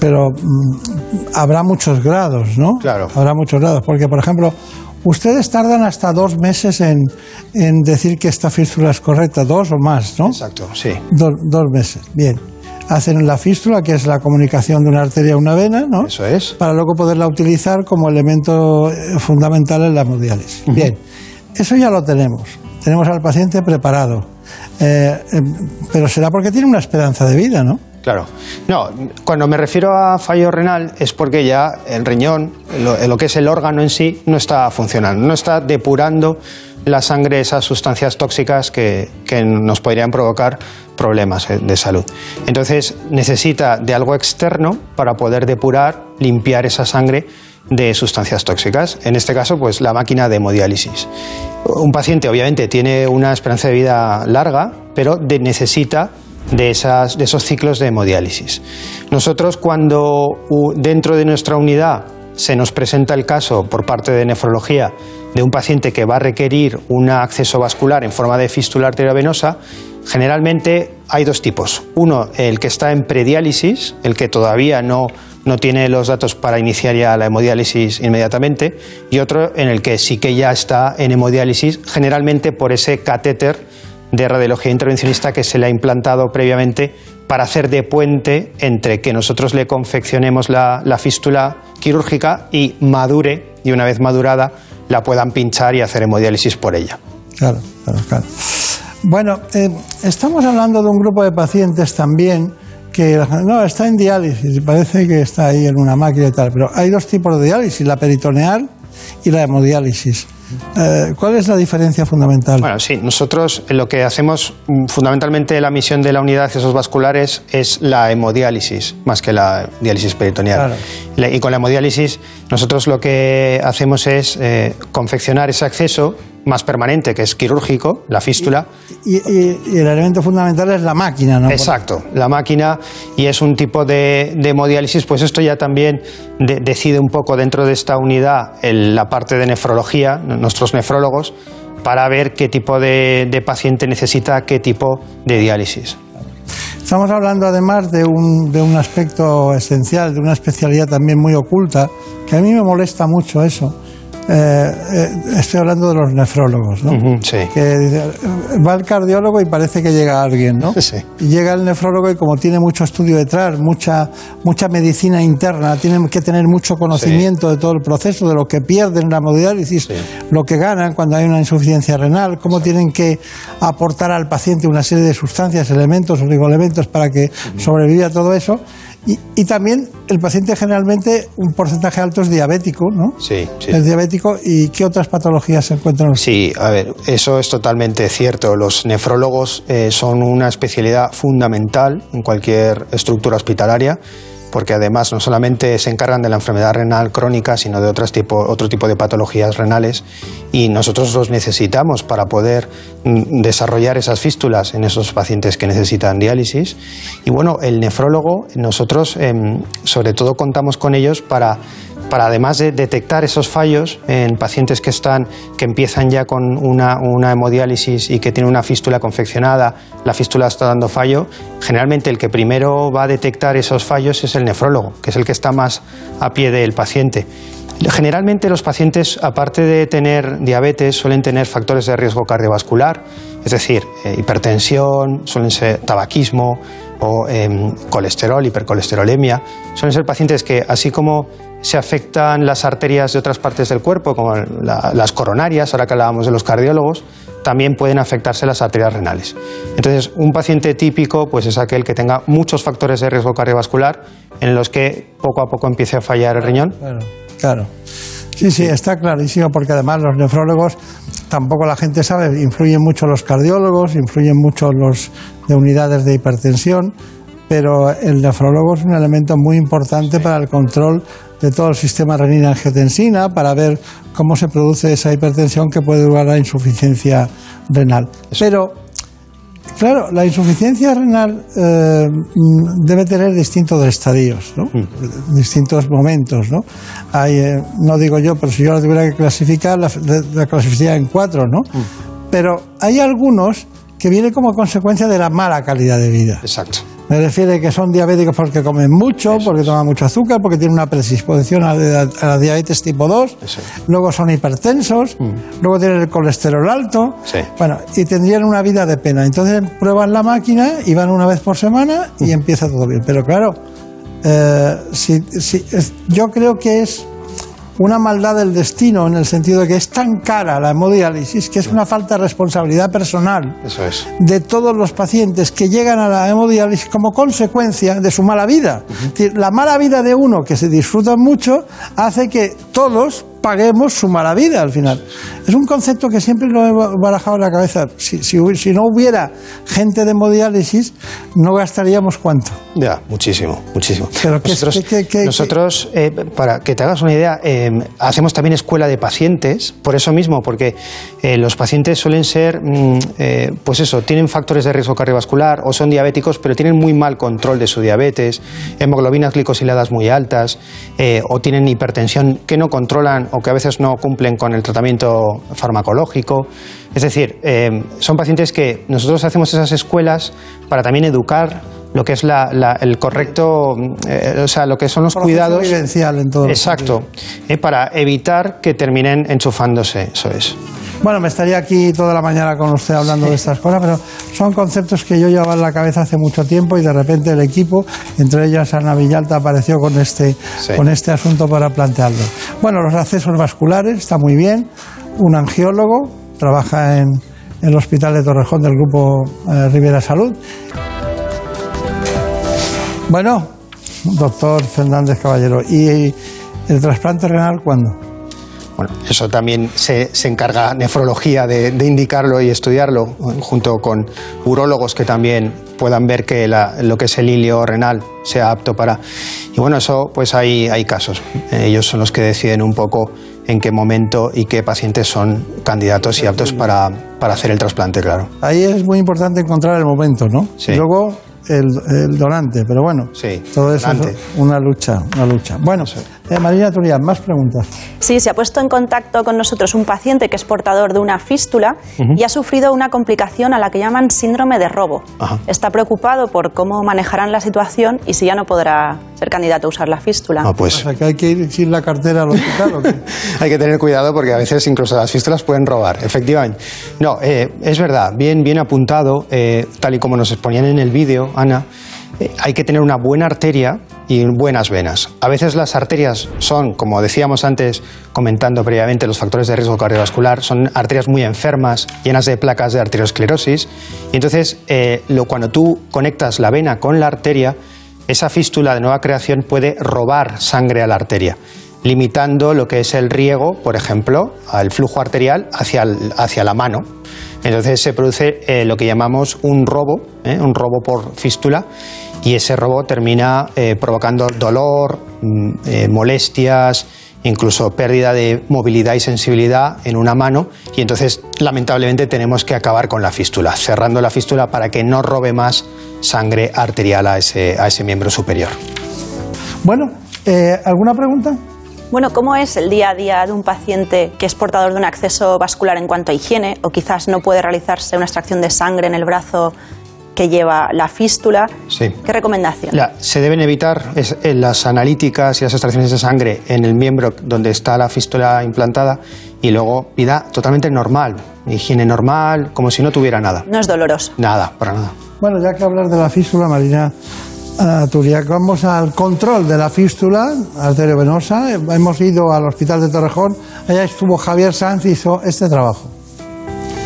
pero mm, habrá muchos grados, ¿no? Claro. Habrá muchos grados, porque por ejemplo, ustedes tardan hasta dos meses en, en decir que esta fístula es correcta, dos o más, ¿no? Exacto, sí. Dos meses, bien. Hacen la fístula, que es la comunicación de una arteria a una vena, ¿no? Eso es. Para luego poderla utilizar como elemento eh, fundamental en la hemodiálisis. Bien, eso ya lo tenemos. Tenemos al paciente preparado. Eh, eh, pero será porque tiene una esperanza de vida, ¿no? Claro. No, cuando me refiero a fallo renal es porque ya el riñón, lo, lo que es el órgano en sí, no está funcionando, no está depurando la sangre esas sustancias tóxicas que, que nos podrían provocar problemas eh, de salud. Entonces necesita de algo externo para poder depurar, limpiar esa sangre de sustancias tóxicas. En este caso, pues la máquina de hemodiálisis. Un paciente obviamente tiene una esperanza de vida larga, pero necesita de, esas- de esos ciclos de hemodiálisis. Nosotros cuando dentro de nuestra unidad se nos presenta el caso por parte de nefrología de un paciente que va a requerir un acceso vascular en forma de fístula arteriovenosa, generalmente hay dos tipos. Uno, el que está en prediálisis, el que todavía no, no tiene los datos para iniciar ya la hemodiálisis inmediatamente, y otro en el que sí que ya está en hemodiálisis, generalmente por ese catéter de radiología intervencionista que se le ha implantado previamente para hacer de puente entre que nosotros le confeccionemos la, la fístula quirúrgica y madure, y una vez madurada la puedan pinchar y hacer hemodiálisis por ella. Claro, claro, claro. Bueno, eh, estamos hablando de un grupo de pacientes también que no está en diálisis parece que está ahí en una máquina y tal, pero hay dos tipos de diálisis, la peritoneal y la hemodiálisis. Eh, ¿Cuál es la diferencia fundamental? Bueno, sí, nosotros lo que hacemos mm, fundamentalmente la misión de la unidad de accesos vasculares es la hemodiálisis, más que la diálisis peritoneal. Claro. Y con la hemodiálisis nosotros lo que hacemos es eh, confeccionar ese acceso más permanente, que es quirúrgico, la fístula, Y, y- y el elemento fundamental es la máquina, ¿no? Exacto, la máquina y es un tipo de, de hemodiálisis, pues esto ya también de- decide un poco dentro de esta unidad el- la parte de nefrología, nuestros nefrólogos, para ver qué tipo de, de paciente necesita qué tipo de diálisis. Estamos hablando además de un, de un aspecto esencial, de una especialidad también muy oculta, que a mí me molesta mucho eso. Eh, eh, estoy hablando de los nefrólogos, ¿no? sí. Que va el cardiólogo y parece que llega alguien, ¿no? [LAUGHS] Sí. Y llega el nefrólogo y como tiene mucho estudio detrás, mucha, mucha medicina interna, tiene que tener mucho conocimiento de todo el proceso, de lo que pierden en la hemodiálisis, lo que ganan cuando hay una insuficiencia renal, cómo tienen que aportar al paciente una serie de sustancias, elementos, oligoelementos para que sobreviva todo eso. Y, y también el paciente generalmente un porcentaje alto es diabético, ¿no? Sí, sí. Es diabético y qué otras patologías se encuentran. Sí, a ver, eso es totalmente cierto. Los nefrólogos eh, son una especialidad fundamental en cualquier estructura hospitalaria, porque además no solamente se encargan de la enfermedad renal crónica, sino de otros tipo, otro tipo de patologías renales, y nosotros los necesitamos para poder mm, desarrollar esas fístulas en esos pacientes que necesitan diálisis. Y bueno, el nefrólogo, nosotros em, sobre todo contamos con ellos para para además de detectar esos fallos en pacientes que están que empiezan ya con una, una hemodiálisis y que tienen una fístula confeccionada, la fístula está dando fallo, generalmente el que primero va a detectar esos fallos es el nefrólogo, que es el que está más a pie del paciente. Generalmente los pacientes, aparte de tener diabetes, suelen tener factores de riesgo cardiovascular, es decir, eh, hipertensión, suelen ser tabaquismo o em, colesterol, hipercolesterolemia. Suelen ser pacientes que, así como se afectan las arterias de otras partes del cuerpo, como la- las coronarias, ahora que hablábamos de los cardiólogos, también pueden afectarse las arterias renales. Entonces, un paciente típico pues, es aquel que tenga muchos factores de riesgo cardiovascular en los que poco a poco empiece a fallar el riñón. Claro, claro. Sí, sí, está clarísimo, porque además los nefrólogos, tampoco la gente sabe, influyen mucho los cardiólogos, influyen mucho los de unidades de hipertensión, pero el nefrólogo es un elemento muy importante para el control de todo el sistema renina-angiotensina, para ver cómo se produce esa hipertensión que puede llevar a la insuficiencia renal. Pero Claro, la insuficiencia renal eh, mm, debe tener distintos estadios, ¿no? distintos momentos. ¿no? Hay, eh, no digo yo, pero si yo la tuviera que clasificar, la, la clasificaría en cuatro, ¿no? Pero hay algunos que vienen como consecuencia de la mala calidad de vida. Exacto. Me refiere que son diabéticos porque comen mucho, porque toman mucho azúcar, porque tienen una predisposición a la, a la diabetes tipo 2, luego son hipertensos, luego tienen el colesterol alto, Sí. bueno, y tendrían una vida de pena. Entonces prueban la máquina y van una vez por semana y empieza todo bien. Pero claro, eh, si- si- es- yo creo que es una maldad del destino en el sentido de que es tan cara la hemodiálisis que es una falta de responsabilidad personal Eso es. de todos los pacientes que llegan a la hemodiálisis como consecuencia de su mala vida. Es decir, la mala vida de uno, que se disfruta mucho, hace que todos paguemos su mala vida al final. Es un concepto que siempre lo he barajado en la cabeza. Si, si si no hubiera gente de hemodiálisis, no gastaríamos cuánto. Ya, muchísimo, muchísimo. Pero ¿qué- nosotros, qué- qué- nosotros, eh, para que te hagas una idea, eh, hacemos también escuela de pacientes, por eso mismo, porque eh, los pacientes suelen ser, mm, eh, pues eso, tienen factores de riesgo cardiovascular o son diabéticos, pero tienen muy mal control de su diabetes, hemoglobinas glicosiladas muy altas, eh, o tienen hipertensión que no controlan o que a veces no cumplen con el tratamiento farmacológico. Es decir, eh, son pacientes que nosotros hacemos esas escuelas para también educar lo que es la- la- el correcto, eh, o sea, lo que son los cuidados. en todo Exacto, eh, para evitar que terminen enchufándose, eso es. Bueno, me estaría aquí toda la mañana con usted hablando de estas cosas, pero son conceptos que yo llevaba en la cabeza hace mucho tiempo y de repente el equipo, entre ellas Ana Villalta, apareció con este, con este asunto para plantearlo. Bueno, los accesos vasculares, está muy bien. Un angiólogo, trabaja en, en el Hospital de Torrejón del Grupo eh, Rivera Salud. Bueno, doctor Fernández Caballero, ¿y el trasplante renal cuándo? Bueno, eso también se, se encarga nefrología de, de indicarlo y estudiarlo, junto con urólogos que también puedan ver que la- lo que es el hilio renal sea apto para. Y bueno, eso pues hay, hay casos. Ellos son los que deciden un poco en qué momento y qué pacientes son candidatos y aptos para, para hacer el trasplante, claro. Ahí es muy importante encontrar el momento, ¿no? Sí. Y luego el, el donante, pero bueno, todo eso donante. es una lucha, una lucha. Bueno, eh, Marina Turián, más preguntas. Sí, se ha puesto en contacto con nosotros un paciente que es portador de una fístula y ha sufrido una complicación a la que llaman síndrome de robo. Está preocupado por cómo manejarán la situación y si ya no podrá ser candidato a usar la fístula. No, pues O sea, que hay que ir sin la cartera al hospital. ¿o qué? [LAUGHS] Hay que tener cuidado porque a veces incluso las fístulas pueden robar, efectivamente. No, eh, es verdad, bien, bien apuntado, eh, tal y como nos exponían en el vídeo, Ana, eh, hay que tener una buena arteria y buenas venas. A veces las arterias son, como decíamos antes, comentando previamente los factores de riesgo cardiovascular, son arterias muy enfermas, llenas de placas de arteriosclerosis, y entonces eh, lo, cuando tú conectas la vena con la arteria, esa fístula de nueva creación puede robar sangre a la arteria, limitando lo que es el riego, por ejemplo, al flujo arterial hacia, hacia la mano. Entonces se produce eh, lo que llamamos un robo, ¿eh? un robo por fístula, y ese robo termina eh, provocando dolor, mm, eh, molestias, incluso pérdida de movilidad y sensibilidad en una mano, y entonces lamentablemente tenemos que acabar con la fístula, cerrando la fístula para que no robe más sangre arterial a ese, a ese miembro superior. Bueno, eh, ¿alguna pregunta? Bueno, ¿cómo es el día a día de un paciente que es portador de un acceso vascular en cuanto a higiene o quizás no puede realizarse una extracción de sangre en el brazo que lleva la fístula? Sí. ¿Qué recomendación? La- se deben evitar es- eh, las analíticas y las extracciones de sangre en el miembro donde está la fístula implantada y luego vida totalmente normal, higiene normal, como si no tuviera nada. No es doloroso. Nada, para nada. Bueno, ya que hablar de la fístula, Marina Turiac, vamos al control de la fístula arteriovenosa. Hemos ido al Hospital de Torrejón, allá estuvo Javier Sanz y hizo este trabajo.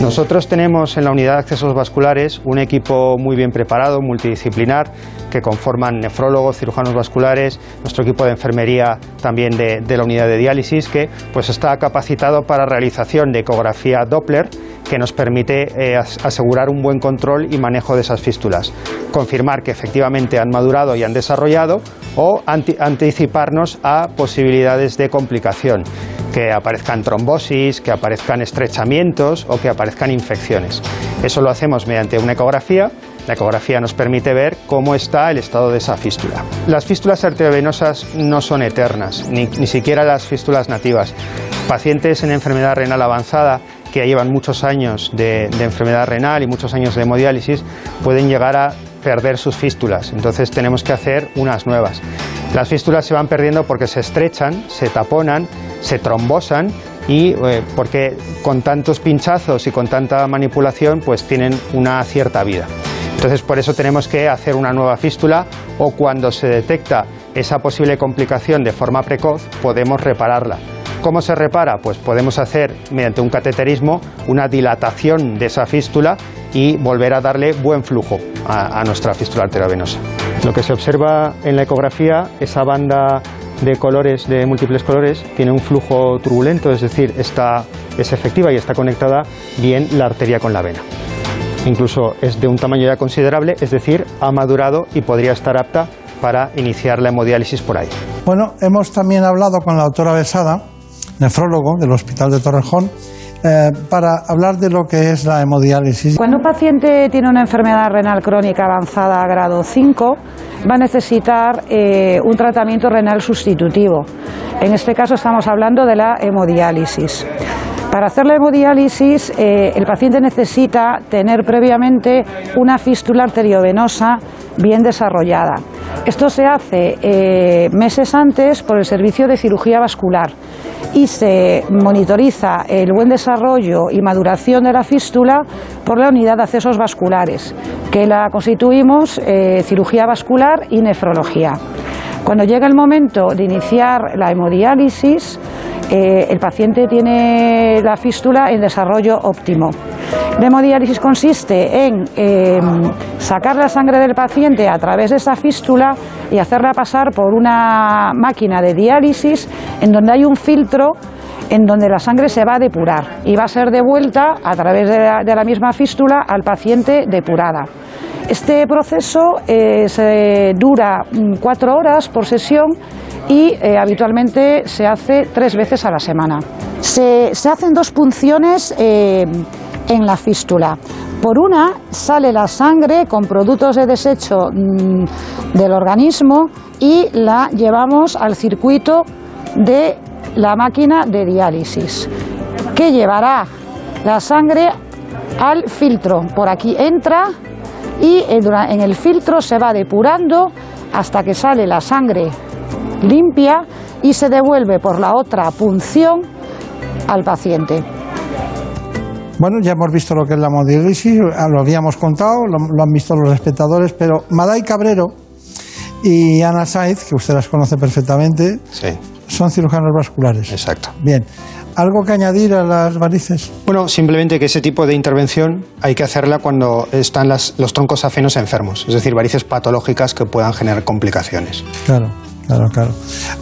Nosotros tenemos en la unidad de accesos vasculares un equipo muy bien preparado, multidisciplinar, que conforman nefrólogos, cirujanos vasculares, nuestro equipo de enfermería también de, la unidad de diálisis, que pues está capacitado para realización de ecografía Doppler, que nos permite eh, as- asegurar un buen control y manejo de esas fístulas, confirmar que efectivamente han madurado y han desarrollado o anti- anticiparnos a posibilidades de complicación, que aparezcan trombosis, que aparezcan estrechamientos o que aparezcan infecciones. Eso lo hacemos mediante una ecografía. La ecografía nos permite ver cómo está el estado de esa fístula. Las fístulas arteriovenosas no son eternas, ni, ni siquiera las fístulas nativas. Pacientes en enfermedad renal avanzada que llevan muchos años de, de enfermedad renal y muchos años de hemodiálisis pueden llegar a perder sus fístulas. Entonces tenemos que hacer unas nuevas. Las fístulas se van perdiendo porque se estrechan, se taponan, se trombosan y eh, porque con tantos pinchazos y con tanta manipulación pues tienen una cierta vida. Entonces por eso tenemos que hacer una nueva fístula o cuando se detecta esa posible complicación de forma precoz podemos repararla. ¿Cómo se repara? Pues podemos hacer mediante un cateterismo una dilatación de esa fístula y volver a darle buen flujo a, a nuestra fístula arteriovenosa. Lo que se observa en la ecografía, esa banda de colores, de múltiples colores, tiene un flujo turbulento, es decir, está, es efectiva y está conectada bien la arteria con la vena. Incluso es de un tamaño ya considerable, es decir, ha madurado y podría estar apta para iniciar la hemodiálisis por ahí. Bueno, hemos también hablado con la doctora Besada, nefrólogo del Hospital de Torrejón, eh, para hablar de lo que es la hemodiálisis. Cuando un paciente tiene una enfermedad renal crónica avanzada a grado 5, va a necesitar eh, un tratamiento renal sustitutivo. En este caso estamos hablando de la hemodiálisis. Para hacer la hemodiálisis, eh, el paciente necesita tener previamente una fístula arteriovenosa bien desarrollada. Esto se hace eh, meses antes por el servicio de cirugía vascular y se monitoriza el buen desarrollo y maduración de la fístula por la unidad de accesos vasculares, que la constituimos eh, cirugía vascular y nefrología. Cuando llega el momento de iniciar la hemodiálisis, eh, el paciente tiene la fístula en desarrollo óptimo. La hemodiálisis consiste en eh, sacar la sangre del paciente a través de esa fístula y hacerla pasar por una máquina de diálisis en donde hay un filtro en donde la sangre se va a depurar y va a ser devuelta a través de la misma fístula al paciente depurada. Este proceso eh, se dura mm, cuatro horas por sesión y eh, habitualmente se hace tres veces a la semana. Se, se hacen dos punciones eh, en la fístula. Por una sale la sangre con productos de desecho mm, del organismo y la llevamos al circuito de la máquina de diálisis, que llevará la sangre al filtro. Por aquí entra y en el filtro se va depurando hasta que sale la sangre limpia y se devuelve por la otra punción al paciente. Bueno, ya hemos visto lo que es la hemodiálisis, lo habíamos contado, lo, lo, han visto los espectadores, pero Maday Cabrero y Ana Saiz, que usted las conoce perfectamente, Sí, son cirujanos vasculares. exacto. Bien, ¿algo que añadir a las varices? Bueno, simplemente que ese tipo de intervención hay que hacerla cuando están las- los troncos afenos enfermos, es decir, varices patológicas que puedan generar complicaciones. Claro, claro, claro.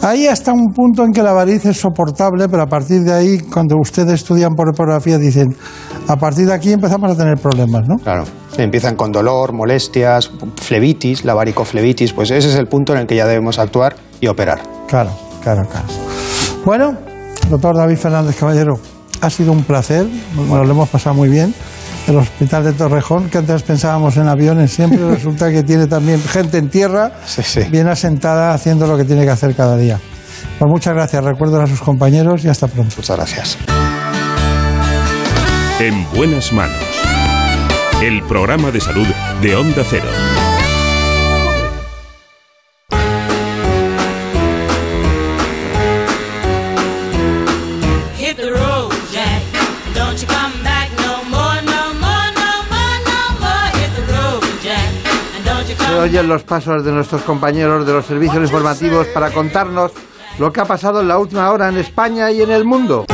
Ahí hasta un punto en que la variz es soportable, pero a partir de ahí, cuando ustedes estudian por ecografía, dicen, a partir de aquí empezamos a tener problemas, ¿no? Claro. Empiezan con dolor, molestias, flebitis, la varicoflebitis, pues ese es el punto en el que ya debemos actuar y operar. Claro, claro, claro. Bueno, doctor David Fernández Caballero, ha sido un placer, bueno, lo hemos pasado muy bien. El Hospital de Torrejón, que antes pensábamos en aviones, siempre [LAUGHS] resulta que tiene también gente en tierra, bien asentada, haciendo lo que tiene que hacer cada día. Pues muchas gracias, recuerdo a sus compañeros y hasta pronto. Muchas gracias. En buenas manos. El programa de salud de Onda Cero. Oyen los pasos de nuestros compañeros de los servicios informativos para contarnos lo que ha pasado en la última hora en España y en el mundo.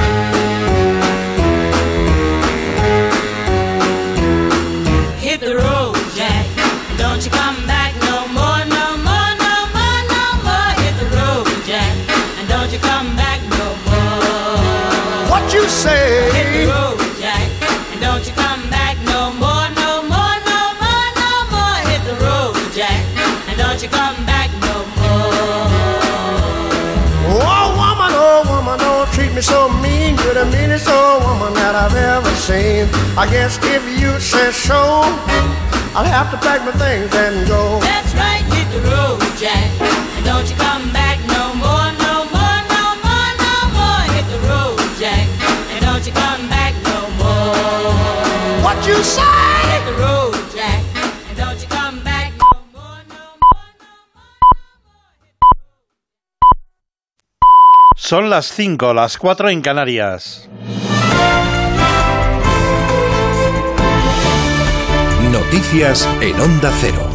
You're the meanest old woman that I've ever seen. I guess if you say so, I'll have to pack my things and go. That's right, hit the road, Jack. Son las 5, las 4 en Canarias. Noticias en Onda Cero.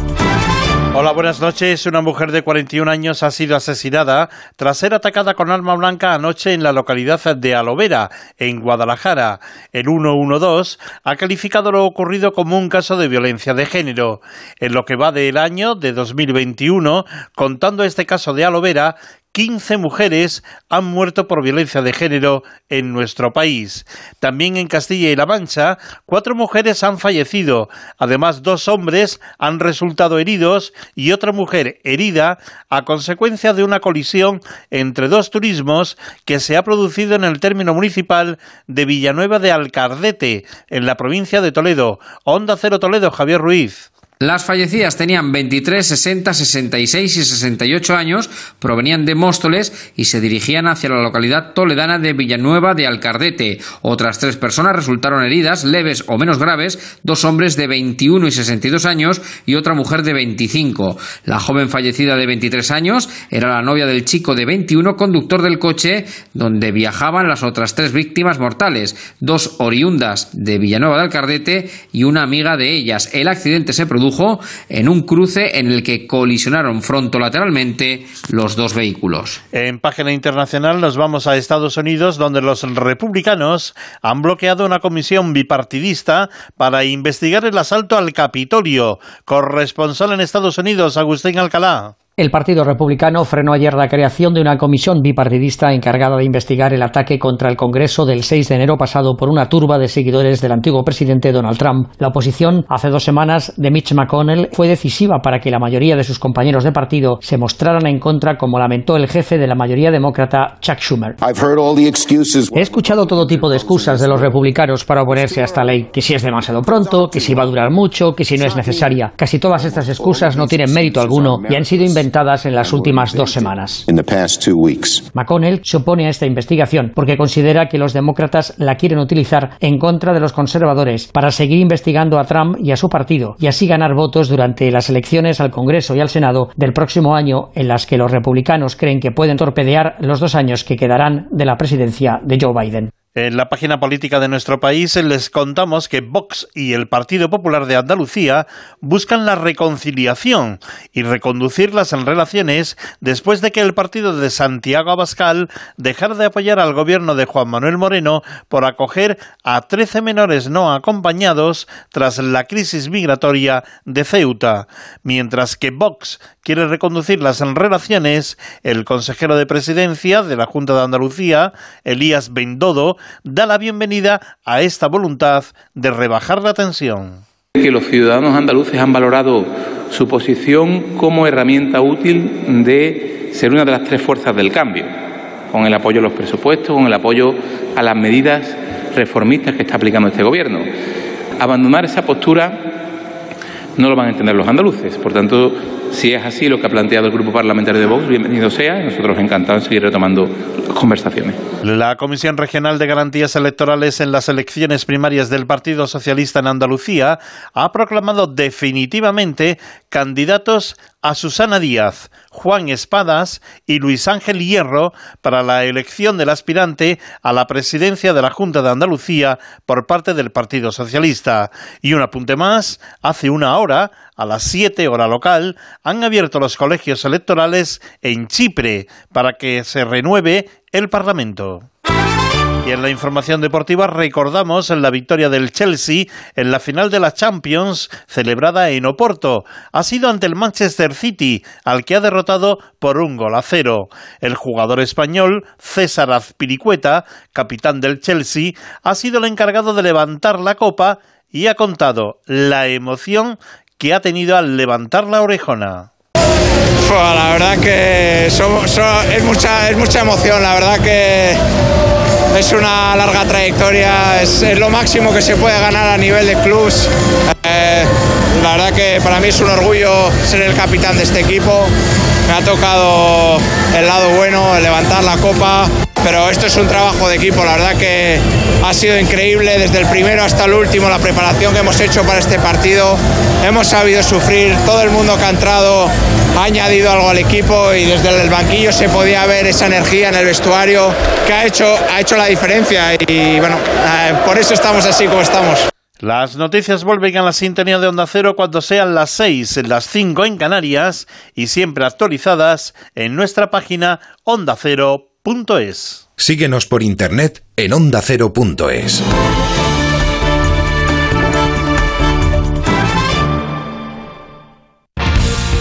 Hola, buenas noches. Una mujer de 41 años ha sido asesinada tras ser atacada con arma blanca anoche en la localidad de Alovera, en Guadalajara. El 112 ha calificado lo ocurrido como un caso de violencia de género. En lo que va del año de 2021, contando este caso de Alovera, 15 mujeres han muerto por violencia de género en nuestro país. También en Castilla y La Mancha, cuatro mujeres han fallecido. Además, dos hombres han resultado heridos y otra mujer herida a consecuencia de una colisión entre dos turismos que se ha producido en el término municipal de Villanueva de Alcardete, en la provincia de Toledo. Onda Cero Toledo, Javier Ruiz. Las fallecidas tenían 23, 60, 66 y 68 años, provenían de Móstoles y se dirigían hacia la localidad toledana de Villanueva de Alcardete. Otras tres personas resultaron heridas, leves o menos graves, dos hombres de 21 y 62 años y otra mujer de 25. La joven fallecida de 23 años era la novia del chico de 21, conductor del coche donde viajaban las otras tres víctimas mortales, dos oriundas de Villanueva de Alcardete y una amiga de ellas. El accidente se produjo en un cruce en el que colisionaron frontolateralmente los dos vehículos. En página internacional nos vamos a Estados Unidos, donde los republicanos han bloqueado una comisión bipartidista para investigar el asalto al Capitolio. Corresponsal en Estados Unidos, Agustín Alcalá. El Partido Republicano frenó ayer la creación de una comisión bipartidista encargada de investigar el ataque contra el Congreso del 6 de enero pasado por una turba de seguidores del antiguo presidente Donald Trump. La oposición hace dos semanas de Mitch McConnell fue decisiva para que la mayoría de sus compañeros de partido se mostraran en contra, como lamentó el jefe de la mayoría demócrata, Chuck Schumer. He escuchado todo tipo de excusas de los republicanos para oponerse a esta ley, que si es demasiado pronto, que si va a durar mucho, que si no es necesaria. Casi todas estas excusas no tienen mérito alguno y han sido inventadas en las últimas dos semanas. McConnell se opone a esta investigación porque considera que los demócratas la quieren utilizar en contra de los conservadores para seguir investigando a Trump y a su partido y así ganar votos durante las elecciones al Congreso y al Senado del próximo año en las que los republicanos creen que pueden torpedear los dos años que quedarán de la presidencia de Joe Biden. En la página política de nuestro país les contamos que Vox y el Partido Popular de Andalucía buscan la reconciliación y reconducir las relaciones después de que el partido de Santiago Abascal dejara de apoyar al gobierno de Juan Manuel Moreno por acoger a 13 menores no acompañados tras la crisis migratoria de Ceuta. Mientras que Vox quiere reconducir las relaciones, el consejero de presidencia de la Junta de Andalucía, Elías Bendodo, da la bienvenida a esta voluntad de rebajar la tensión. que los ciudadanos andaluces han valorado su posición como herramienta útil de ser una de las tres fuerzas del cambio, con el apoyo a los presupuestos, con el apoyo a las medidas reformistas que está aplicando este Gobierno. Abandonar esa postura no lo van a entender los andaluces. Por tanto, si es así lo que ha planteado el Grupo Parlamentario de Vox, bienvenido sea nosotros encantados de seguir retomando conversaciones. La Comisión Regional de Garantías Electorales en las elecciones primarias del Partido Socialista en Andalucía ha proclamado definitivamente candidatos a Susana Díaz, Juan Espadas y Luis Ángel Hierro para la elección del aspirante a la presidencia de la Junta de Andalucía por parte del Partido Socialista. Y un apunte más, hace una hora, a las 7 hora local, han abierto los colegios electorales en Chipre para que se renueve el Parlamento. Y en la información deportiva recordamos la victoria del Chelsea en la final de la Champions celebrada en Oporto. Ha sido ante el Manchester City, al que ha derrotado por un gol a cero. El jugador español César Azpiricueta, capitán del Chelsea, ha sido el encargado de levantar la copa y ha contado la emoción que ha tenido al levantar la orejona. La verdad que es, mucha, es mucha emoción, la verdad que es una larga trayectoria, es, es lo máximo que se puede ganar a nivel de clubs. Eh, la verdad que para mí es un orgullo ser el capitán de este equipo. Me ha tocado el lado bueno, levantar la copa, pero esto es un trabajo de equipo, la verdad que ha sido increíble desde el primero hasta el último, la preparación que hemos hecho para este partido. Hemos sabido sufrir, todo el mundo que ha entrado ha añadido algo al equipo y desde el banquillo se podía ver esa energía en el vestuario que ha hecho, ha hecho la diferencia y bueno, eh, por eso estamos así como estamos. Las noticias vuelven a la sintonía de Onda Cero cuando sean las 6, las 5 en Canarias y siempre actualizadas en nuestra página ondacero.es. Síguenos por internet en ondacero.es.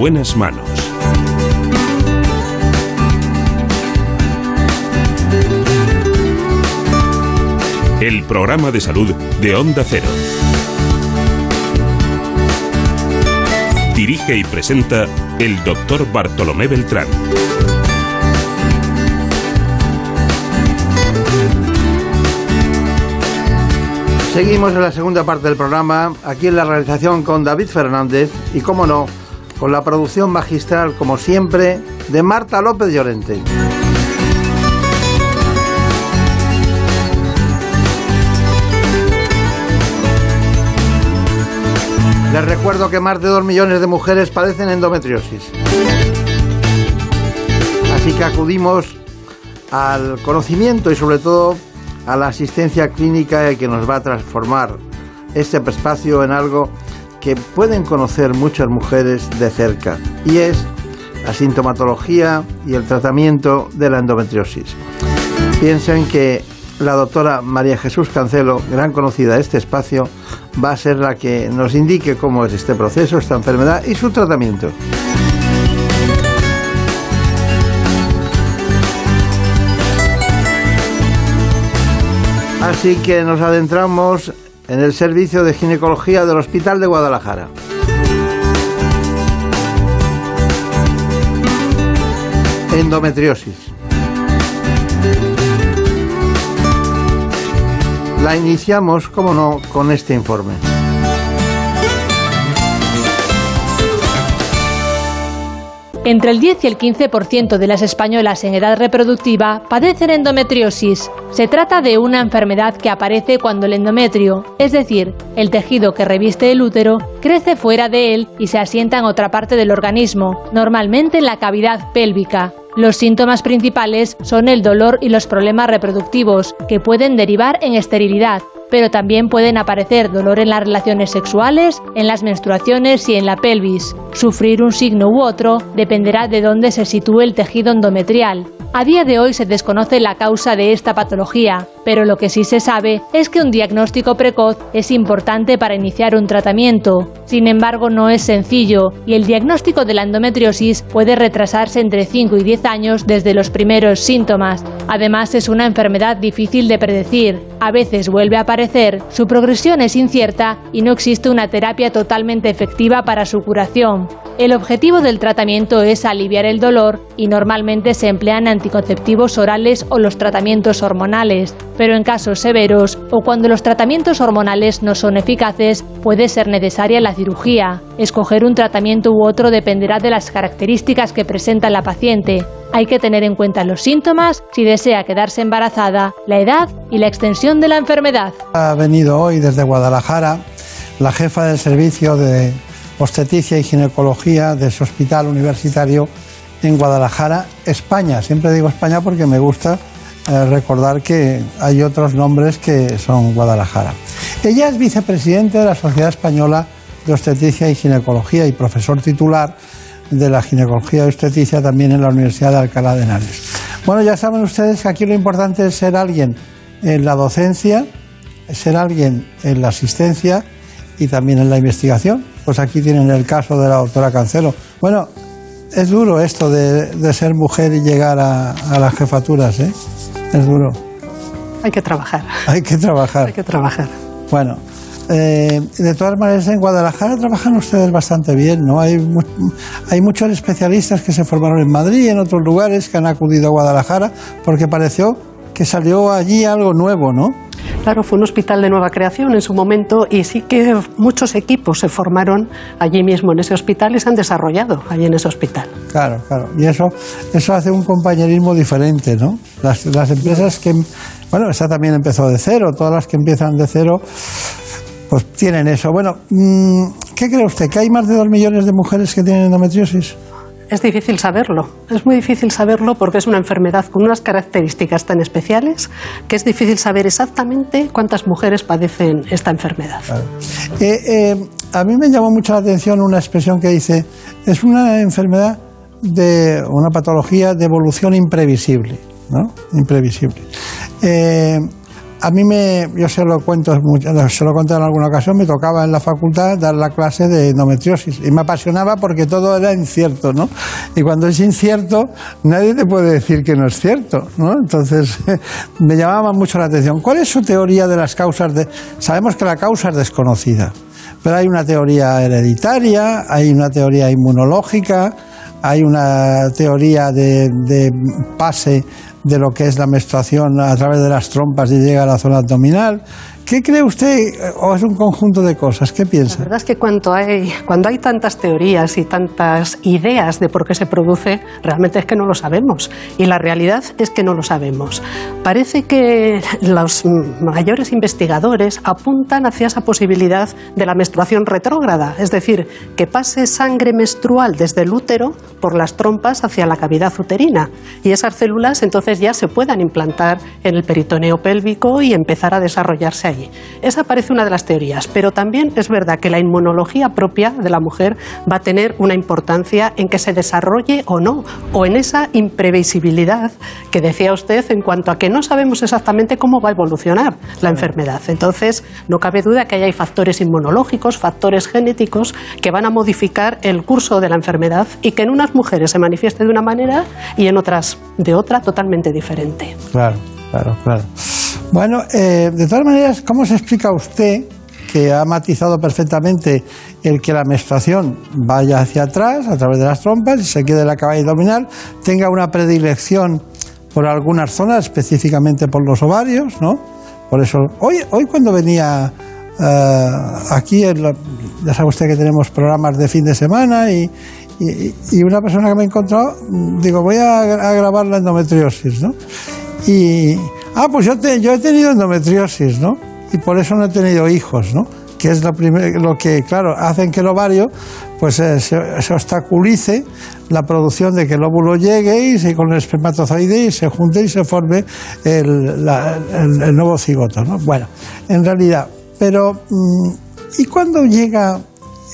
Buenas manos. El programa de salud de Onda Cero. Dirige y presenta el doctor Bartolomé Beltrán. Seguimos en la segunda parte del programa, aquí en la realización con David Fernández y, como no, con la producción magistral, como siempre, de Marta López Llorente. Les recuerdo que más de dos millones de mujeres padecen endometriosis. Así que acudimos al conocimiento y sobre todo a la asistencia clínica que nos va a transformar este espacio en algo que pueden conocer muchas mujeres de cerca y es la sintomatología y el tratamiento de la endometriosis. Piensen que la doctora María Jesús Cancelo, gran conocida de este espacio, va a ser la que nos indique cómo es este proceso, esta enfermedad y su tratamiento. Así que nos adentramos en el servicio de ginecología del Hospital de Guadalajara. Endometriosis. La iniciamos, como no, con este informe. Entre el 10 y el 15% de las españolas en edad reproductiva padecen endometriosis. Se trata de una enfermedad que aparece cuando el endometrio, es decir, el tejido que reviste el útero, crece fuera de él y se asienta en otra parte del organismo, normalmente en la cavidad pélvica. Los síntomas principales son el dolor y los problemas reproductivos, que pueden derivar en esterilidad, pero también pueden aparecer dolor en las relaciones sexuales, en las menstruaciones y en la pelvis. Sufrir un signo u otro dependerá de dónde se sitúe el tejido endometrial. A día de hoy se desconoce la causa de esta patología, pero lo que sí se sabe es que un diagnóstico precoz es importante para iniciar un tratamiento. Sin embargo, no es sencillo y el diagnóstico de la endometriosis puede retrasarse entre 5 y 10 años desde los primeros síntomas. Además, es una enfermedad difícil de predecir. A veces vuelve a aparecer, su progresión es incierta y no existe una terapia totalmente efectiva para su curación. El objetivo del tratamiento es aliviar el dolor y normalmente se emplean anticonceptivos orales o los tratamientos hormonales, pero en casos severos o cuando los tratamientos hormonales no son eficaces, puede ser necesaria la cirugía. Escoger un tratamiento u otro dependerá de las características que presenta la paciente. Hay que tener en cuenta los síntomas si desea quedarse embarazada, la edad y la extensión de la enfermedad. Ha venido hoy desde Guadalajara la jefa del servicio de obstetricia y ginecología de ese hospital universitario en Guadalajara, España. Siempre digo España porque me gusta eh, recordar que hay otros nombres que son Guadalajara. Ella es vicepresidente de la Sociedad Española de Obstetricia y Ginecología y profesor titular de la ginecología y obstetricia también en la Universidad de Alcalá de Henares. Bueno, ya saben ustedes que aquí lo importante es ser alguien en la docencia, ser alguien en la asistencia y también en la investigación. Pues aquí tienen el caso de la doctora Cancelo. Bueno, es duro esto de, de ser mujer y llegar a, a las jefaturas, ¿eh? Es duro. Hay que trabajar. Hay que trabajar. Hay que trabajar. Bueno, eh, de todas maneras, en Guadalajara trabajan ustedes bastante bien, ¿no? Hay, mu- hay muchos especialistas que se formaron en Madrid y en otros lugares que han acudido a Guadalajara porque pareció que salió allí algo nuevo, ¿no? Claro, fue un hospital de nueva creación en su momento y sí que muchos equipos se formaron allí mismo en ese hospital y se han desarrollado allí en ese hospital. Claro, claro. Y eso, eso hace un compañerismo diferente, ¿no? Las, las empresas que, bueno, esta también empezó de cero, todas las que empiezan de cero, pues tienen eso. Bueno, mm, ¿qué cree usted? ¿Que hay más de dos millones de mujeres que tienen endometriosis? Es difícil saberlo, es muy difícil saberlo porque es una enfermedad con unas características tan especiales que es difícil saber exactamente cuántas mujeres padecen esta enfermedad. Eh, eh, a mí me llamó mucho la atención una expresión que dice, es una enfermedad de una patología de evolución imprevisible, ¿no? Imprevisible. Eh, a mí me, yo se lo cuento, se lo conté en alguna ocasión, me tocaba en la facultad dar la clase de endometriosis y me apasionaba porque todo era incierto, ¿no? Y cuando es incierto, nadie te puede decir que no es cierto, ¿no? Entonces, [LAUGHS] me llamaba mucho la atención. ¿Cuál es su teoría de las causas de...? Sabemos que la causa es desconocida, pero hay una teoría hereditaria, hay una teoría inmunológica, hay una teoría de, de pase de lo que es la menstruación a través de las trompas y llega a la zona abdominal. ¿Qué cree usted? ¿O es un conjunto de cosas? ¿Qué piensa? La verdad es que cuando hay, cuando hay tantas teorías y tantas ideas de por qué se produce, realmente es que no lo sabemos. Y la realidad es que no lo sabemos. Parece que los mayores investigadores apuntan hacia esa posibilidad de la menstruación retrógrada, es decir, que pase sangre menstrual desde el útero por las trompas hacia la cavidad uterina. Y esas células entonces ya se puedan implantar en el peritoneo pélvico y empezar a desarrollarse Esa parece una de las teorías, pero también es verdad que la inmunología propia de la mujer va a tener una importancia en que se desarrolle o no, o en esa imprevisibilidad que decía usted en cuanto a que no sabemos exactamente cómo va a evolucionar la enfermedad. Entonces, no cabe duda que hay factores inmunológicos, factores genéticos que van a modificar el curso de la enfermedad y que en unas mujeres se manifieste de una manera y en otras de otra totalmente diferente. Claro, claro, claro. Bueno, eh, de todas maneras, ¿cómo se explica usted que ha matizado perfectamente el que la menstruación vaya hacia atrás a través de las trompas y se quede en la cavidad abdominal, tenga una predilección por algunas zonas, específicamente por los ovarios, ¿no? Por eso, hoy, hoy cuando venía eh, aquí, en la- ya sabe usted que tenemos programas de fin de semana y, y- una persona que me he encontrado, digo, voy a, a grabar la endometriosis, ¿no? Y, ah, pues yo, he tenido endometriosis, ¿no? Y por eso no he tenido hijos, ¿no? Que es lo, primer- lo que, claro, hacen que el ovario pues eh, se, obstaculice la producción de que el óvulo llegue y con el espermatozoide y se junte y se forme el- el nuevo cigoto, ¿no? Bueno, en realidad, pero mm, ¿y cuándo llega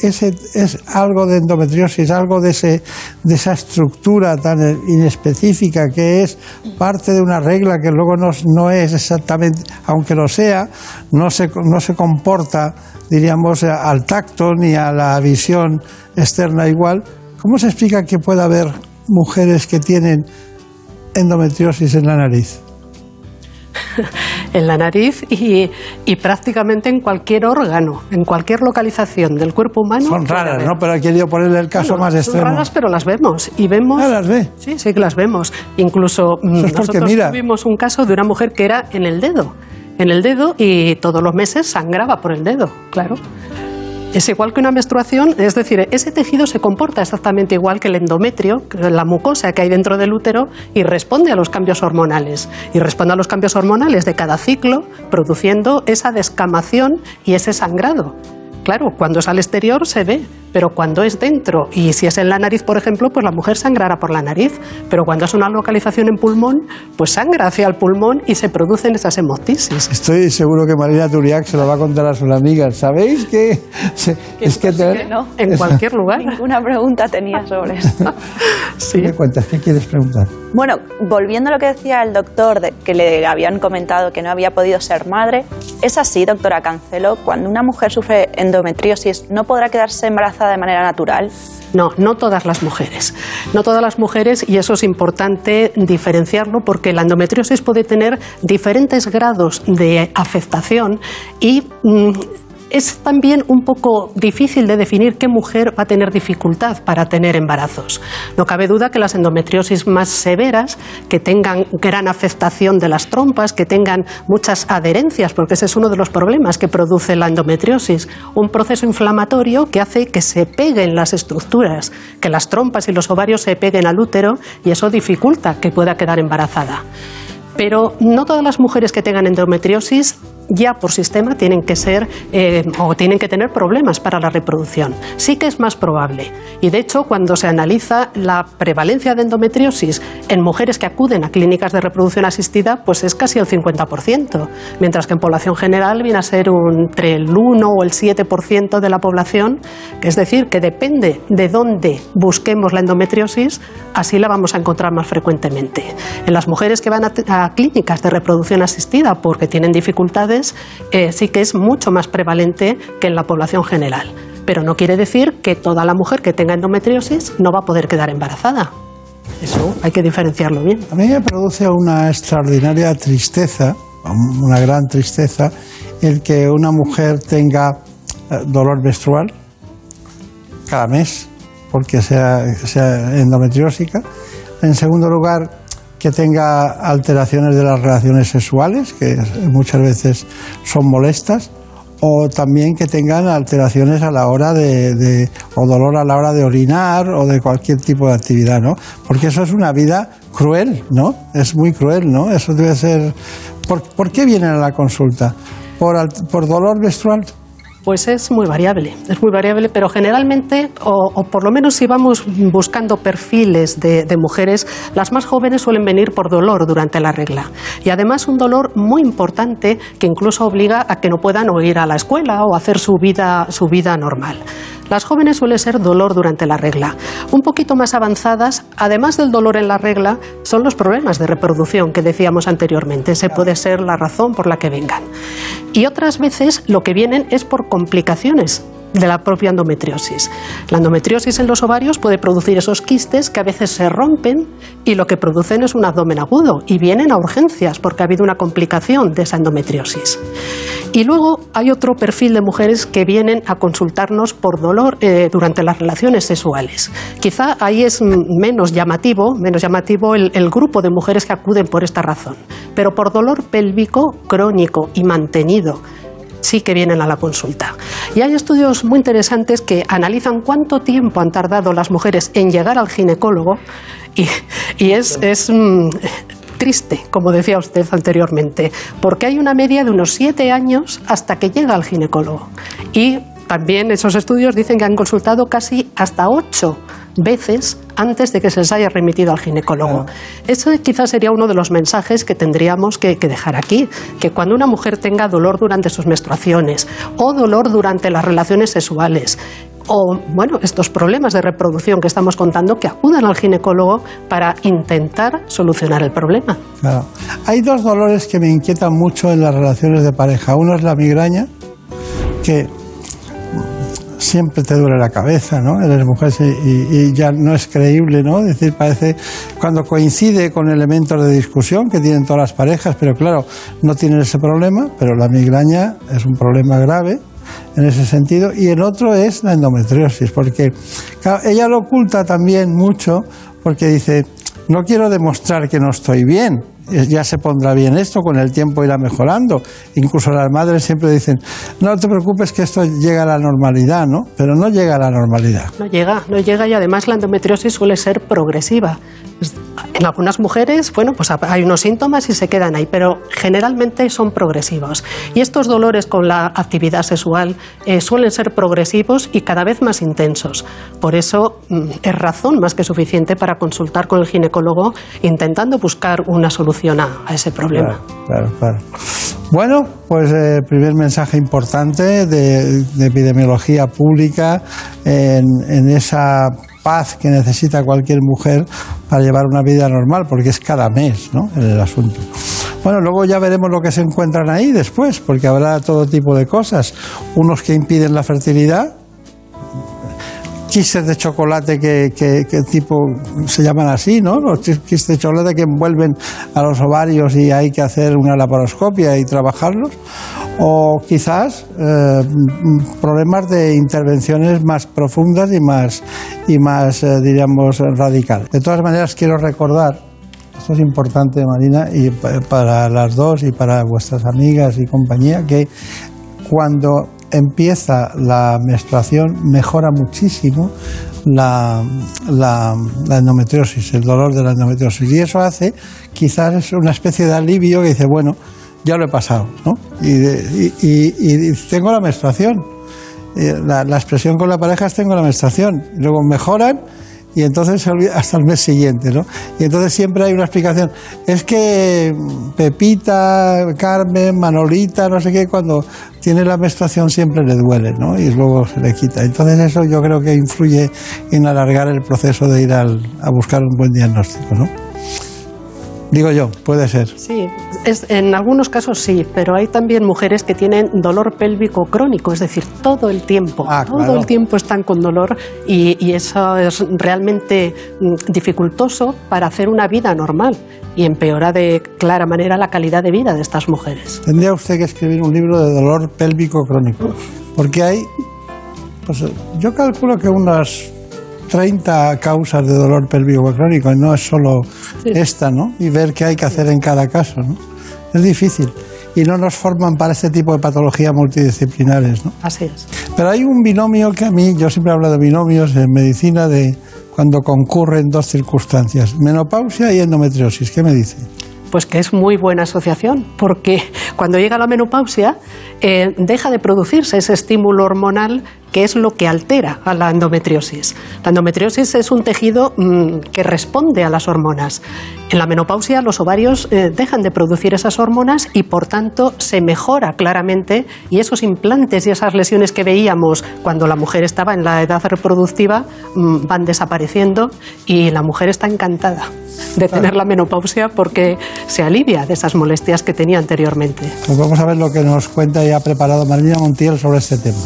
ese es algo de endometriosis, algo de, ese, de esa estructura tan inespecífica que es parte de una regla que luego no, es exactamente, aunque lo sea, no se, no se comporta, diríamos, al tacto ni a la visión externa igual. ¿Cómo se explica que pueda haber mujeres que tienen endometriosis en la nariz? [LAUGHS] en la nariz y, y prácticamente en cualquier órgano, en cualquier localización del cuerpo humano. Son raras. ¿no? Pero he querido ponerle el caso Bueno, más son extremo. raras, pero las vemos. Y vemos. las ve? Sí, sí que las vemos. Incluso mm, es nosotros mira. tuvimos un caso de una mujer que era en el dedo. En el dedo y todos los meses sangraba por el dedo, claro. Es igual que una menstruación, es decir, ese tejido se comporta exactamente igual que el endometrio, la mucosa que hay dentro del útero, y responde a los cambios hormonales. Y responde a los cambios hormonales de cada ciclo, produciendo esa descamación y ese sangrado. Claro, cuando es al exterior se ve, pero cuando es dentro, y si es en la nariz, por ejemplo, pues la mujer sangrará por la nariz, pero cuando es una localización en pulmón, pues sangra hacia el pulmón y se producen esas hemoptisis. Estoy seguro que Marina Turiac se lo va a contar a sus amigas. ¿Sabéis que se- es que te- Que no. En cualquier lugar. Ninguna pregunta tenía sobre esto. [LAUGHS] ¿Qué me cuentas? ¿Qué quieres preguntar? Bueno, volviendo a lo que decía el doctor, de que le habían comentado que no había podido ser madre, ¿es así, doctora Cancelo? Cuando una mujer sufre endometriosis, ¿no podrá quedarse embarazada de manera natural? No, no todas las mujeres. No todas las mujeres, y eso es importante diferenciarlo porque la endometriosis puede tener diferentes grados de afectación y mm, es también un poco difícil de definir qué mujer va a tener dificultad para tener embarazos. No cabe duda que las endometriosis más severas, que tengan gran afectación de las trompas, que tengan muchas adherencias, porque ese es uno de los problemas que produce la endometriosis, un proceso inflamatorio que hace que se peguen las estructuras, que las trompas y los ovarios se peguen al útero y eso dificulta que pueda quedar embarazada. Pero no todas las mujeres que tengan endometriosis ya por sistema tienen que ser eh, o tienen que tener problemas para la reproducción. Sí que es más probable. Y de hecho, cuando se analiza la prevalencia de endometriosis en mujeres que acuden a clínicas de reproducción asistida, pues es casi el 50%, mientras que en población general viene a ser un- entre el 1 o el 7% de la población, es decir, que depende de dónde busquemos la endometriosis, así la vamos a encontrar más frecuentemente. En las mujeres que van a, a clínicas de reproducción asistida porque tienen dificultades, eh, sí que es mucho más prevalente que en la población general. Pero no quiere decir que toda la mujer que tenga endometriosis no va a poder quedar embarazada. Eso hay que diferenciarlo bien. A mí me produce una extraordinaria tristeza, una gran tristeza, el que una mujer tenga eh, dolor menstrual cada mes, porque sea, sea endometriósica. En segundo lugar, que tenga alteraciones de las relaciones sexuales, que muchas veces son molestas, o también que tengan alteraciones a la hora de, o dolor a la hora de orinar o de cualquier tipo de actividad, ¿no? Porque eso es una vida cruel, ¿no? Es muy cruel, ¿no? Eso debe ser. ¿Por, por qué vienen a la consulta? ¿Por, por dolor menstrual? Pues es muy variable, es muy variable, pero generalmente, o, por lo menos si vamos buscando perfiles de, de mujeres, las más jóvenes suelen venir por dolor durante la regla. Y además un dolor muy importante que incluso obliga a que no puedan o ir a la escuela o hacer su vida, su vida normal. Las jóvenes suele ser dolor durante la regla. Un poquito más avanzadas, además del dolor en la regla, son los problemas de reproducción que decíamos anteriormente. Ese puede ser la razón por la que vengan. Y otras veces lo que vienen es por complicaciones de la propia endometriosis. La endometriosis en los ovarios puede producir esos quistes que a veces se rompen y lo que producen es un abdomen agudo y vienen a urgencias porque ha habido una complicación de esa endometriosis. Y luego hay otro perfil de mujeres que vienen a consultarnos por dolor eh, durante las relaciones sexuales. Quizá ahí es menos llamativo, menos llamativo el, el grupo de mujeres que acuden por esta razón, pero por dolor pélvico crónico y mantenido sí que vienen a la consulta. Y hay estudios muy interesantes que analizan cuánto tiempo han tardado las mujeres en llegar al ginecólogo y, y es, es, mm, triste, como decía usted anteriormente, porque hay una media de unos siete años hasta que llega al ginecólogo. Y también esos estudios dicen que han consultado casi hasta ocho veces antes de que se les haya remitido al ginecólogo. Ese quizás sería uno de los mensajes que tendríamos que, que dejar aquí, que cuando una mujer tenga dolor durante sus menstruaciones o dolor durante las relaciones sexuales, o bueno, estos problemas de reproducción que estamos contando, que acudan al ginecólogo para intentar solucionar el problema. Claro. Hay dos dolores que me inquietan mucho en las relaciones de pareja. Uno es la migraña, que siempre te duele la cabeza, ¿no? Eres mujer y, y ya no es creíble, ¿no? Decir, parece cuando coincide con elementos de discusión que tienen todas las parejas, pero claro, no tienen ese problema, pero la migraña es un problema grave en ese sentido. Y el otro es la endometriosis, porque claro, ella lo oculta también mucho porque dice, no quiero demostrar que no estoy bien. Eh, Ya se pondrá bien esto, con el tiempo irá mejorando. Incluso las madres siempre dicen, no te preocupes que esto llega a la normalidad, ¿no? Pero no llega a la normalidad. No llega, no llega y además la endometriosis suele ser progresiva. Es- En algunas mujeres, bueno, pues hay unos síntomas y se quedan ahí, pero generalmente son progresivos. Y estos dolores con la actividad sexual eh, suelen ser progresivos y cada vez más intensos. Por eso mm, es razón más que suficiente para consultar con el ginecólogo intentando buscar una solución a, a ese problema. Claro, claro. Bueno, pues eh, primer mensaje importante de, de epidemiología pública en, en esa paz que necesita cualquier mujer para llevar una vida normal, porque es cada mes, ¿no? El asunto. Bueno, luego ya veremos lo que se encuentran ahí después, porque habrá todo tipo de cosas. Unos que impiden la fertilidad, quistes de chocolate que, tipo se llaman así, ¿no? Los quistes de chocolate que envuelven a los ovarios y hay que hacer una laparoscopia y trabajarlos. O quizás eh, problemas de intervenciones más profundas y más, y más eh, diríamos, radicales. De todas maneras, quiero recordar esto es importante, Marina, y pa- para las dos y para vuestras amigas y compañía, que cuando empieza la menstruación mejora muchísimo la, endometriosis, el dolor de la endometriosis. Y eso hace, quizás una especie de alivio que dice, bueno, ya lo he pasado, ¿no? Y, de- y- y- y tengo la menstruación. La, expresión con la pareja es tengo la menstruación. Luego mejoran y entonces se olvida hasta el mes siguiente, ¿no? Y entonces siempre hay una explicación. Es que Pepita, Carmen, Manolita, no sé qué, cuando tiene la menstruación siempre le duele, ¿no? Y luego se le quita. Entonces eso yo creo que influye en alargar el proceso de ir al- a buscar un buen diagnóstico, ¿no? Digo yo, puede ser. Sí, es- en algunos casos sí, pero hay también mujeres que tienen dolor pélvico crónico, es decir, todo el tiempo, todo Ah, claro. el tiempo están con dolor y, y eso es realmente mm, dificultoso para hacer una vida normal y empeora de clara manera la calidad de vida de estas mujeres. Tendría usted que escribir un libro de dolor pélvico crónico, porque hay, pues yo calculo que unas 30 causas de dolor pélvico crónico, y no es solo esta, ¿no? Y ver qué hay que hacer en cada caso, ¿no? Es difícil. Y no nos forman para este tipo de patologías multidisciplinares, ¿no? Así es. Pero hay un binomio que a mí, yo siempre hablo de binomios en medicina, de cuando concurren dos circunstancias, menopausia y endometriosis. ¿Qué me dice? Pues que es muy buena asociación, porque cuando llega la menopausia eh, deja de producirse ese estímulo hormonal que es lo que altera a la endometriosis. La endometriosis es un tejido mm, que responde a las hormonas. En la menopausia los ovarios eh, dejan de producir esas hormonas y por tanto se mejora claramente y esos implantes y esas lesiones que veíamos cuando la mujer estaba en la edad reproductiva mm, van desapareciendo y la mujer está encantada de tener la menopausia porque se alivia de esas molestias que tenía anteriormente. Pues vamos a ver lo que nos cuenta y ha preparado Marina Montiel sobre este tema.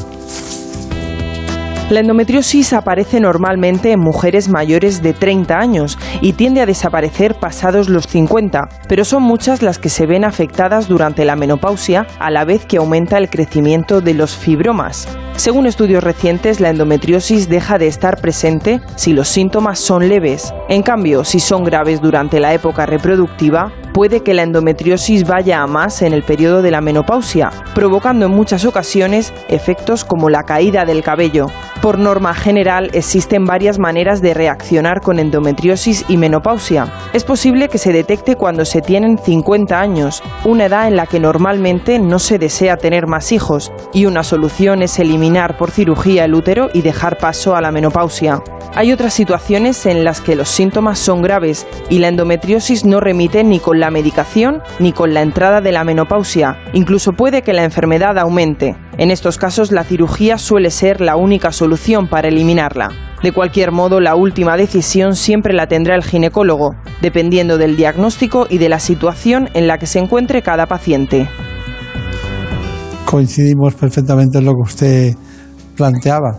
La endometriosis aparece normalmente en mujeres mayores de 30 años y tiende a desaparecer pasados los 50, pero son muchas las que se ven afectadas durante la menopausia a la vez que aumenta el crecimiento de los fibromas. Según estudios recientes, la endometriosis deja de estar presente si los síntomas son leves. En cambio, si son graves durante la época reproductiva, puede que la endometriosis vaya a más en el periodo de la menopausia, provocando en muchas ocasiones efectos como la caída del cabello. Por norma general, existen varias maneras de reaccionar con endometriosis y menopausia. Es posible que se detecte cuando se tienen 50 años, una edad en la que normalmente no se desea tener más hijos, y una solución es eliminar por cirugía el útero y dejar paso a la menopausia. Hay otras situaciones en las que los síntomas son graves y la endometriosis no remite ni con la medicación ni con la entrada de la menopausia. Incluso puede que la enfermedad aumente. En estos casos la cirugía suele ser la única solución para eliminarla. De cualquier modo, la última decisión siempre la tendrá el ginecólogo, dependiendo del diagnóstico y de la situación en la que se encuentre cada paciente. Coincidimos perfectamente en lo que usted planteaba.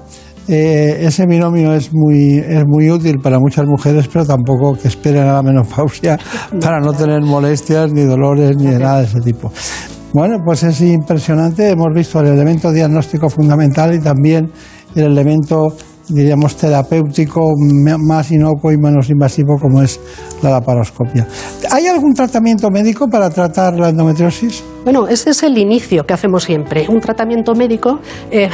Eh, ese binomio es muy, es muy útil para muchas mujeres, pero tampoco que esperen a la menopausia [LAUGHS] para no tener molestias, ni dolores, ni de nada de ese tipo. Bueno, pues es impresionante. Hemos visto el elemento diagnóstico fundamental y también el elemento, diríamos, terapéutico más inocuo y menos invasivo como es la laparoscopia. ¿Hay algún tratamiento médico para tratar la endometriosis? Bueno, ese es el inicio que hacemos siempre. Un tratamiento médico. eh,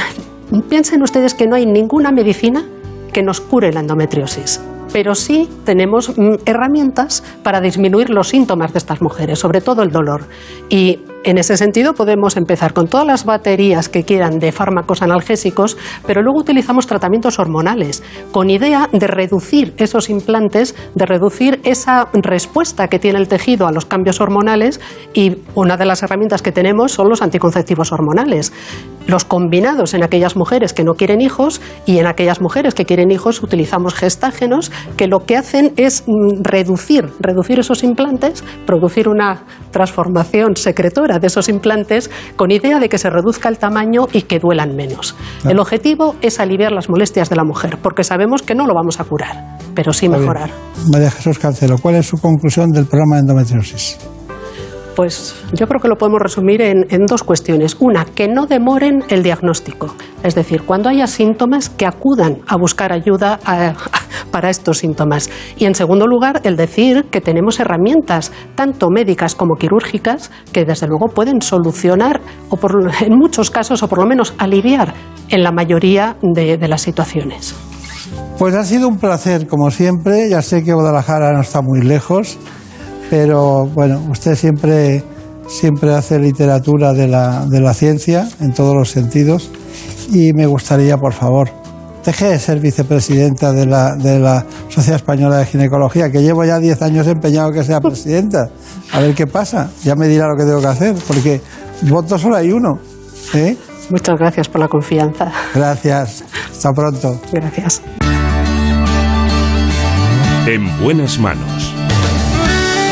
piensen ustedes que no hay ninguna medicina que nos cure la endometriosis. Pero sí tenemos mm, herramientas para disminuir los síntomas de estas mujeres, sobre todo el dolor. Y en ese sentido podemos empezar con todas las baterías que quieran de fármacos analgésicos, pero luego utilizamos tratamientos hormonales con idea de reducir esos implantes, de reducir esa respuesta que tiene el tejido a los cambios hormonales y una de las herramientas que tenemos son los anticonceptivos hormonales. Los combinados en aquellas mujeres que no quieren hijos y en aquellas mujeres que quieren hijos utilizamos gestágenos que lo que hacen es mm, reducir, reducir esos implantes, producir una transformación secretora de esos implantes con idea de que se reduzca el tamaño y que duelan menos. Claro. El objetivo es aliviar las molestias de la mujer, porque sabemos que no lo vamos a curar, pero sí mejorar. María Jesús Cancelo, ¿cuál es su conclusión del programa de endometriosis? Pues yo creo que lo podemos resumir en, en dos cuestiones. Una, que no demoren el diagnóstico. Es decir, cuando haya síntomas, que acudan a buscar ayuda a- [LAUGHS] para estos síntomas. Y en segundo lugar, el decir que tenemos herramientas, tanto médicas como quirúrgicas, que desde luego pueden solucionar, o por, [LAUGHS] en muchos casos, o por lo menos aliviar en la mayoría de, de las situaciones. Pues ha sido un placer, como siempre. Ya sé que Guadalajara no está muy lejos, pero bueno, usted siempre, siempre hace literatura de la, de la ciencia en todos los sentidos. Y me gustaría, por favor, deje de ser vicepresidenta de la, de la Sociedad Española de Ginecología, que llevo ya 10 años empeñado que sea presidenta. A ver qué pasa. Ya me dirá lo que tengo que hacer, porque voto solo hay uno. ¿eh? Muchas gracias por la confianza. Gracias. Hasta pronto. Gracias. En buenas manos.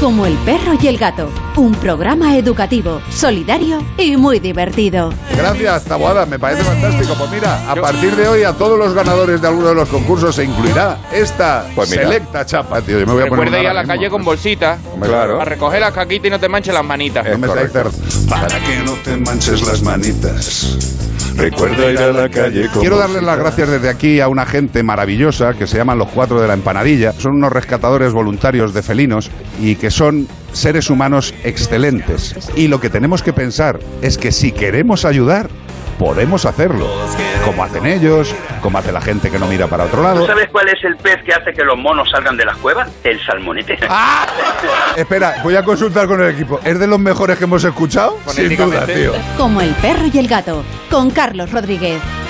Como el perro y el gato, un programa educativo, solidario y muy divertido. Gracias, Taboada, me parece fantástico. Pues mira, a partir de hoy a todos los ganadores de alguno de los concursos se incluirá esta Pues mira. selecta chapa, tío. Yo me voy a poner Recuerda una ir a ahora la mismo. calle con bolsita. Claro. A recoger las caquitas y no te manches las manitas. No me estáis cer- Para que no te manches las manitas. Recuerda ir a la calle con Quiero darles las gracias desde aquí a una gente maravillosa que se llaman los cuatro de la empanadilla. Son unos rescatadores voluntarios de felinos y que son seres humanos excelentes. Y lo que tenemos que pensar es que si queremos ayudar, podemos hacerlo. Como hacen ellos, como hace la gente que no mira para otro lado. ¿Tú sabes cuál es el pez que hace que los monos salgan de las cuevas? El salmonete. [LAUGHS] Espera, voy a consultar con el equipo. ¿Es de los mejores que hemos escuchado? Sin duda, tío. Como el perro y el gato, con Carlos Rodríguez.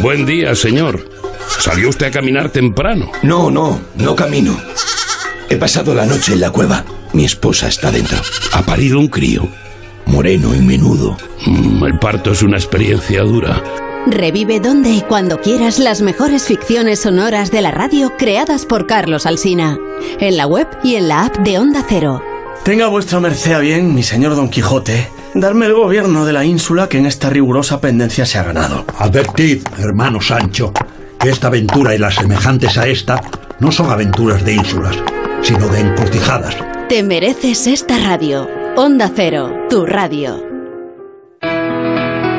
Buen día, señor. ¿Salió usted a caminar temprano? No, no, no camino. He pasado la noche en la cueva. Mi esposa está dentro. ¿Ha parido un crío? Moreno y menudo. Mm, el parto es una experiencia dura. Revive donde y cuando quieras las mejores ficciones sonoras de la radio creadas por Carlos Alsina. En la web y en la app de Onda Cero. Tenga vuestra merced a bien, mi señor Don Quijote, darme el gobierno de la ínsula que en esta rigurosa pendencia se ha ganado. Advertid, hermano Sancho, que esta aventura y las semejantes a esta no son aventuras de ínsulas, sino de encrucijadas. Te mereces esta radio. Onda Cero, tu radio.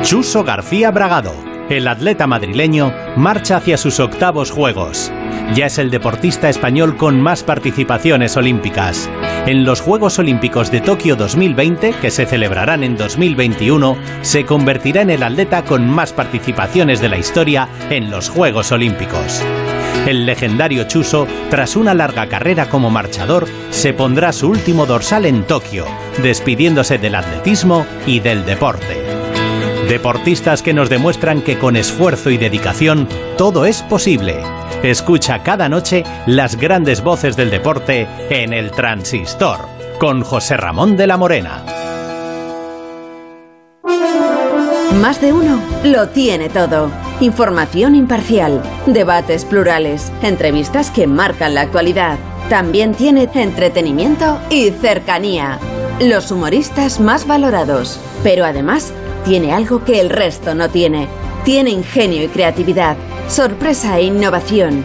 Chuso García Bragado, el atleta madrileño, marcha hacia sus octavos Juegos. Ya es el deportista español con más participaciones olímpicas. En los Juegos Olímpicos de Tokio 2020, que se celebrarán en 2021, se convertirá en el atleta con más participaciones de la historia en los Juegos Olímpicos. El legendario Chuso, tras una larga carrera como marchador, se pondrá su último dorsal en Tokio, despidiéndose del atletismo y del deporte. Deportistas que nos demuestran que con esfuerzo y dedicación todo es posible. Escucha cada noche las grandes voces del deporte en el Transistor, con José Ramón de la Morena. Más de uno lo tiene todo. Información imparcial, debates plurales, entrevistas que marcan la actualidad. También tiene entretenimiento y cercanía. Los humoristas más valorados. Pero además tiene algo que el resto no tiene. Tiene ingenio y creatividad, sorpresa e innovación.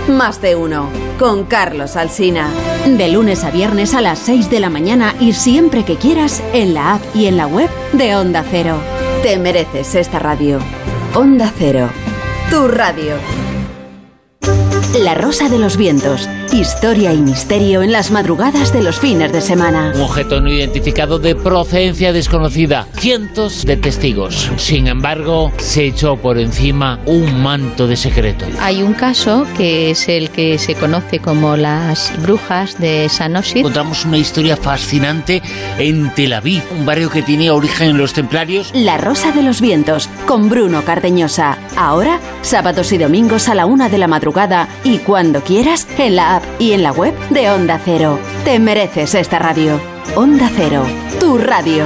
Más de uno. Con Carlos Alsina. De lunes a viernes a las 6 de la mañana y siempre que quieras en la app y en la web de Onda Cero. Te mereces esta radio. Onda Cero. Tu radio. La Rosa de los Vientos. Historia y misterio en las madrugadas de los fines de semana. Un objeto no identificado de procedencia desconocida. Cientos de testigos. Sin embargo, se echó por encima un manto de secreto. Hay un caso que es el que se conoce como las brujas de Sanosit. Encontramos una historia fascinante en Tel Aviv, un barrio que tenía origen en los templarios. La Rosa de los Vientos con Bruno Cardeñosa. Ahora, sábados y domingos a la una de la madrugada y cuando quieras en la y en la web de Onda Cero. Te mereces esta radio. Onda Cero, tu radio.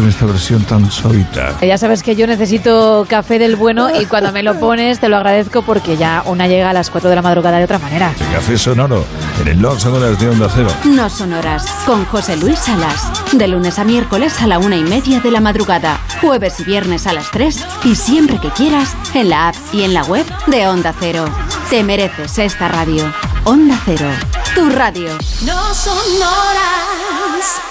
con esta versión tan suavita? Ya sabes que yo necesito café del bueno y cuando me lo pones te lo agradezco porque ya una llega a las 4 de la madrugada de otra manera. Café sonoro en el Long Sonoras de Onda Cero. No Sonoras con José Luis Salas. De lunes a miércoles a la una y media de la madrugada. Jueves y viernes a las 3 y siempre que quieras en la app y en la web de Onda Cero. Te mereces esta radio. Onda Cero, tu radio. No sonoras.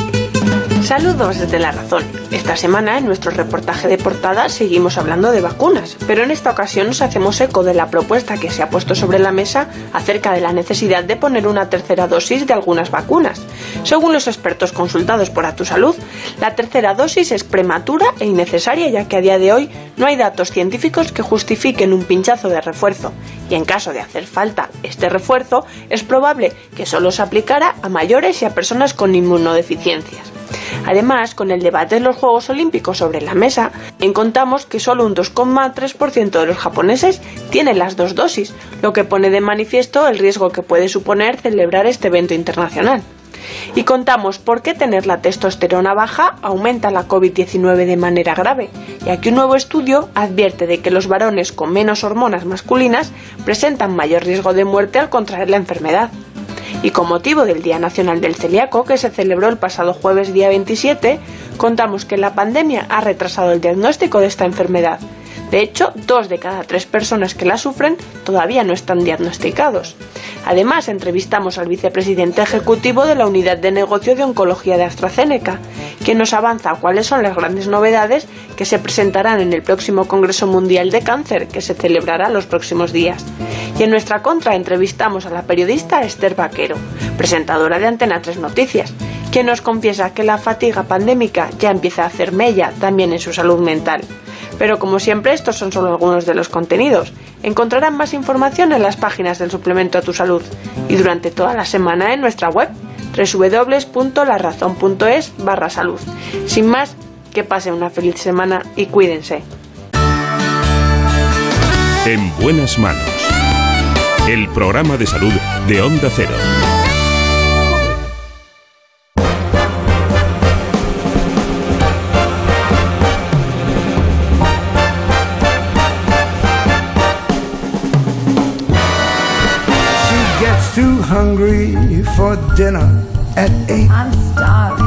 Saludos desde La Razón. Esta semana en nuestro reportaje de portada seguimos hablando de vacunas, pero en esta ocasión nos hacemos eco de la propuesta que se ha puesto sobre la mesa acerca de la necesidad de poner una tercera dosis de algunas vacunas. Según los expertos consultados por A Salud, la tercera dosis es prematura e innecesaria ya que a día de hoy no hay datos científicos que justifiquen un pinchazo de refuerzo y en caso de hacer falta este refuerzo es probable que solo se aplicara a mayores y a personas con inmunodeficiencias. Además, con el debate de los Juegos Olímpicos sobre la mesa, encontramos que solo un 2,3% de los japoneses tienen las dos dosis, lo que pone de manifiesto el riesgo que puede suponer celebrar este evento internacional. Y contamos por qué tener la testosterona baja aumenta la COVID-19 de manera grave, ya que un nuevo estudio advierte de que los varones con menos hormonas masculinas presentan mayor riesgo de muerte al contraer la enfermedad. Y con motivo del Día Nacional del Celíaco, que se celebró el pasado jueves día 27, contamos que la pandemia ha retrasado el diagnóstico de esta enfermedad. De hecho, dos de cada tres personas que la sufren todavía no están diagnosticados. Además, entrevistamos al vicepresidente ejecutivo de la Unidad de Negocio de Oncología de AstraZeneca, quien nos avanza cuáles son las grandes novedades que se presentarán en el próximo Congreso Mundial de Cáncer, que se celebrará los próximos días. Y en nuestra contra entrevistamos a la periodista Esther Vaquero, presentadora de Antena 3 Noticias, quien nos confiesa que la fatiga pandémica ya empieza a hacer mella también en su salud mental. Pero como siempre, estos son solo algunos de los contenidos. Encontrarán más información en las páginas del suplemento a tu salud y durante toda la semana en nuestra web www.larazón.es barra salud. Sin más, que pasen una feliz semana y cuídense. En buenas manos. El programa de salud de Onda Cero.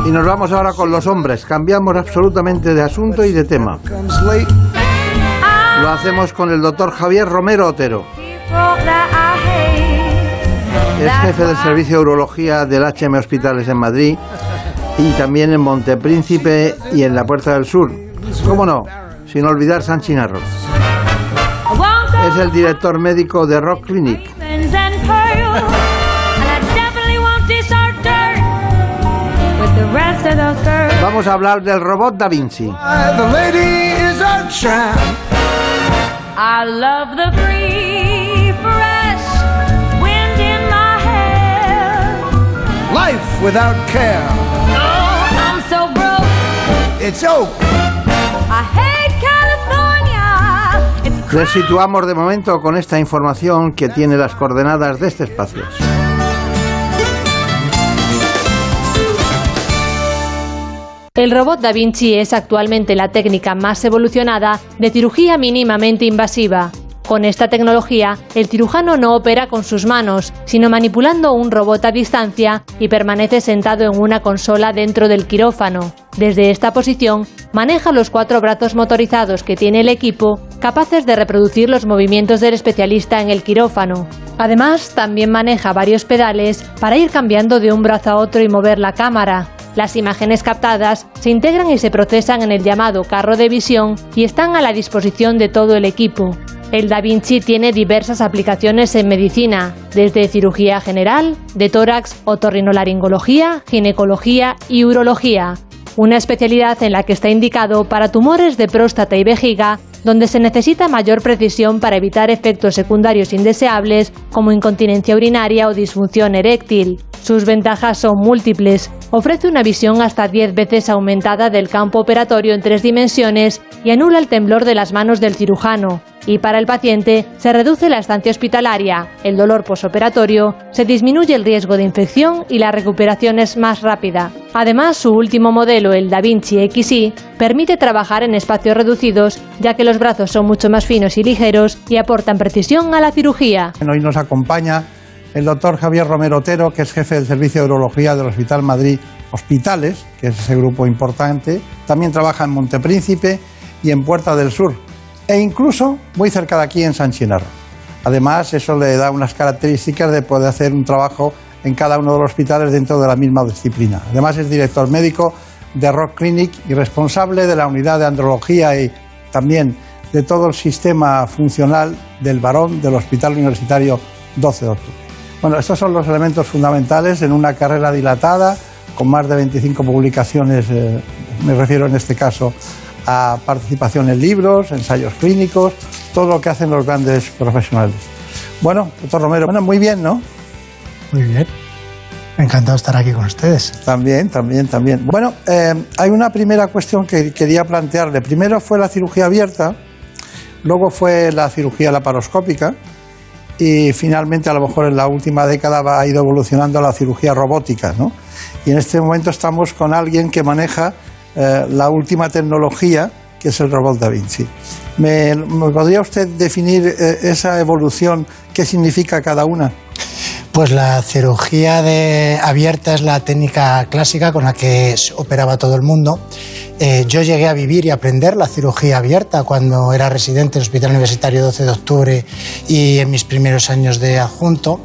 Y nos vamos ahora con los hombres. Cambiamos absolutamente de asunto y de tema. Lo hacemos con el doctor Javier Romero Otero. Es jefe del servicio de urología del HM Hospitales en Madrid y también en Montepríncipe y en la Puerta del Sur. ¿Cómo no? Sin olvidar San Chinarro. Es el director médico de Rock Clinic. Vamos a hablar del robot Da Vinci. I love the free, fresh wind in my hair. Life without care. Oh, I'm so broke. It's oak. I hate California. It's Les situamos de momento con esta información que tiene las coordenadas de este espacio. El robot Da Vinci es actualmente la técnica más evolucionada de cirugía mínimamente invasiva. Con esta tecnología, el cirujano no opera con sus manos, sino manipulando un robot a distancia y permanece sentado en una consola dentro del quirófano. Desde esta posición, maneja los cuatro brazos motorizados que tiene el equipo, capaces de reproducir los movimientos del especialista en el quirófano. Además, también maneja varios pedales para ir cambiando de un brazo a otro y mover la cámara. Las imágenes captadas se integran y se procesan en el llamado carro de visión y están a la disposición de todo el equipo. El Da Vinci tiene diversas aplicaciones en medicina, desde cirugía general, de tórax, otorrinolaringología, ginecología y urología, una especialidad en la que está indicado para tumores de próstata y vejiga, donde se necesita mayor precisión para evitar efectos secundarios indeseables como incontinencia urinaria o disfunción eréctil. Sus ventajas son múltiples. Ofrece una visión hasta 10 veces aumentada del campo operatorio en tres dimensiones y anula el temblor de las manos del cirujano. Y para el paciente se reduce la estancia hospitalaria, el dolor posoperatorio, se disminuye el riesgo de infección y la recuperación es más rápida. Además, su último modelo, el Da Vinci XI, permite trabajar en espacios reducidos, ya que los brazos son mucho más finos y ligeros y aportan precisión a la cirugía. Hoy nos acompaña el doctor Javier Romero Otero, que es jefe del Servicio de Urología del Hospital Madrid Hospitales, que es ese grupo importante. También trabaja en Montepríncipe y en Puerta del Sur, e incluso muy cerca de aquí en San Chinarro. Además, eso le da unas características de poder hacer un trabajo en cada uno de los hospitales dentro de la misma disciplina. Además, es director médico de Rock Clinic y responsable de la unidad de andrología y también de todo el sistema funcional del varón del Hospital Universitario 12 de octubre. Bueno, estos son los elementos fundamentales en una carrera dilatada, con más de 25 publicaciones, eh, me refiero en este caso a participación en libros, ensayos clínicos, todo lo que hacen los grandes profesionales. Bueno, doctor Romero, bueno, muy bien, ¿no? Muy bien. Encantado de estar aquí con ustedes. También, también, también. Bueno, eh, hay una primera cuestión que quería plantearle. Primero fue la cirugía abierta, luego fue la cirugía laparoscópica y finalmente a lo mejor en la última década ha ido evolucionando la cirugía robótica, ¿no? Y en este momento estamos con alguien que maneja eh, la última tecnología, que es el robot Da Vinci. ¿Me, podría usted definir eh, esa evolución? ¿Qué significa cada una? Pues la cirugía de abierta es la técnica clásica con la que operaba todo el mundo. Eh, yo llegué a vivir y aprender la cirugía abierta cuando era residente en el Hospital Universitario 12 de Octubre y en mis primeros años de adjunto.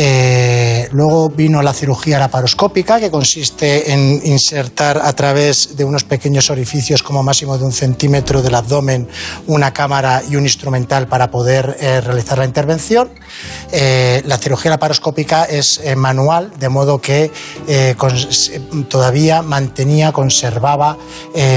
Eh, luego vino la cirugía laparoscópica, que consiste en insertar a través de unos pequeños orificios como máximo de un centímetro del abdomen una cámara y un instrumental para poder eh, realizar la intervención. Eh, la cirugía laparoscópica es manual, de modo que todavía mantenía, conservaba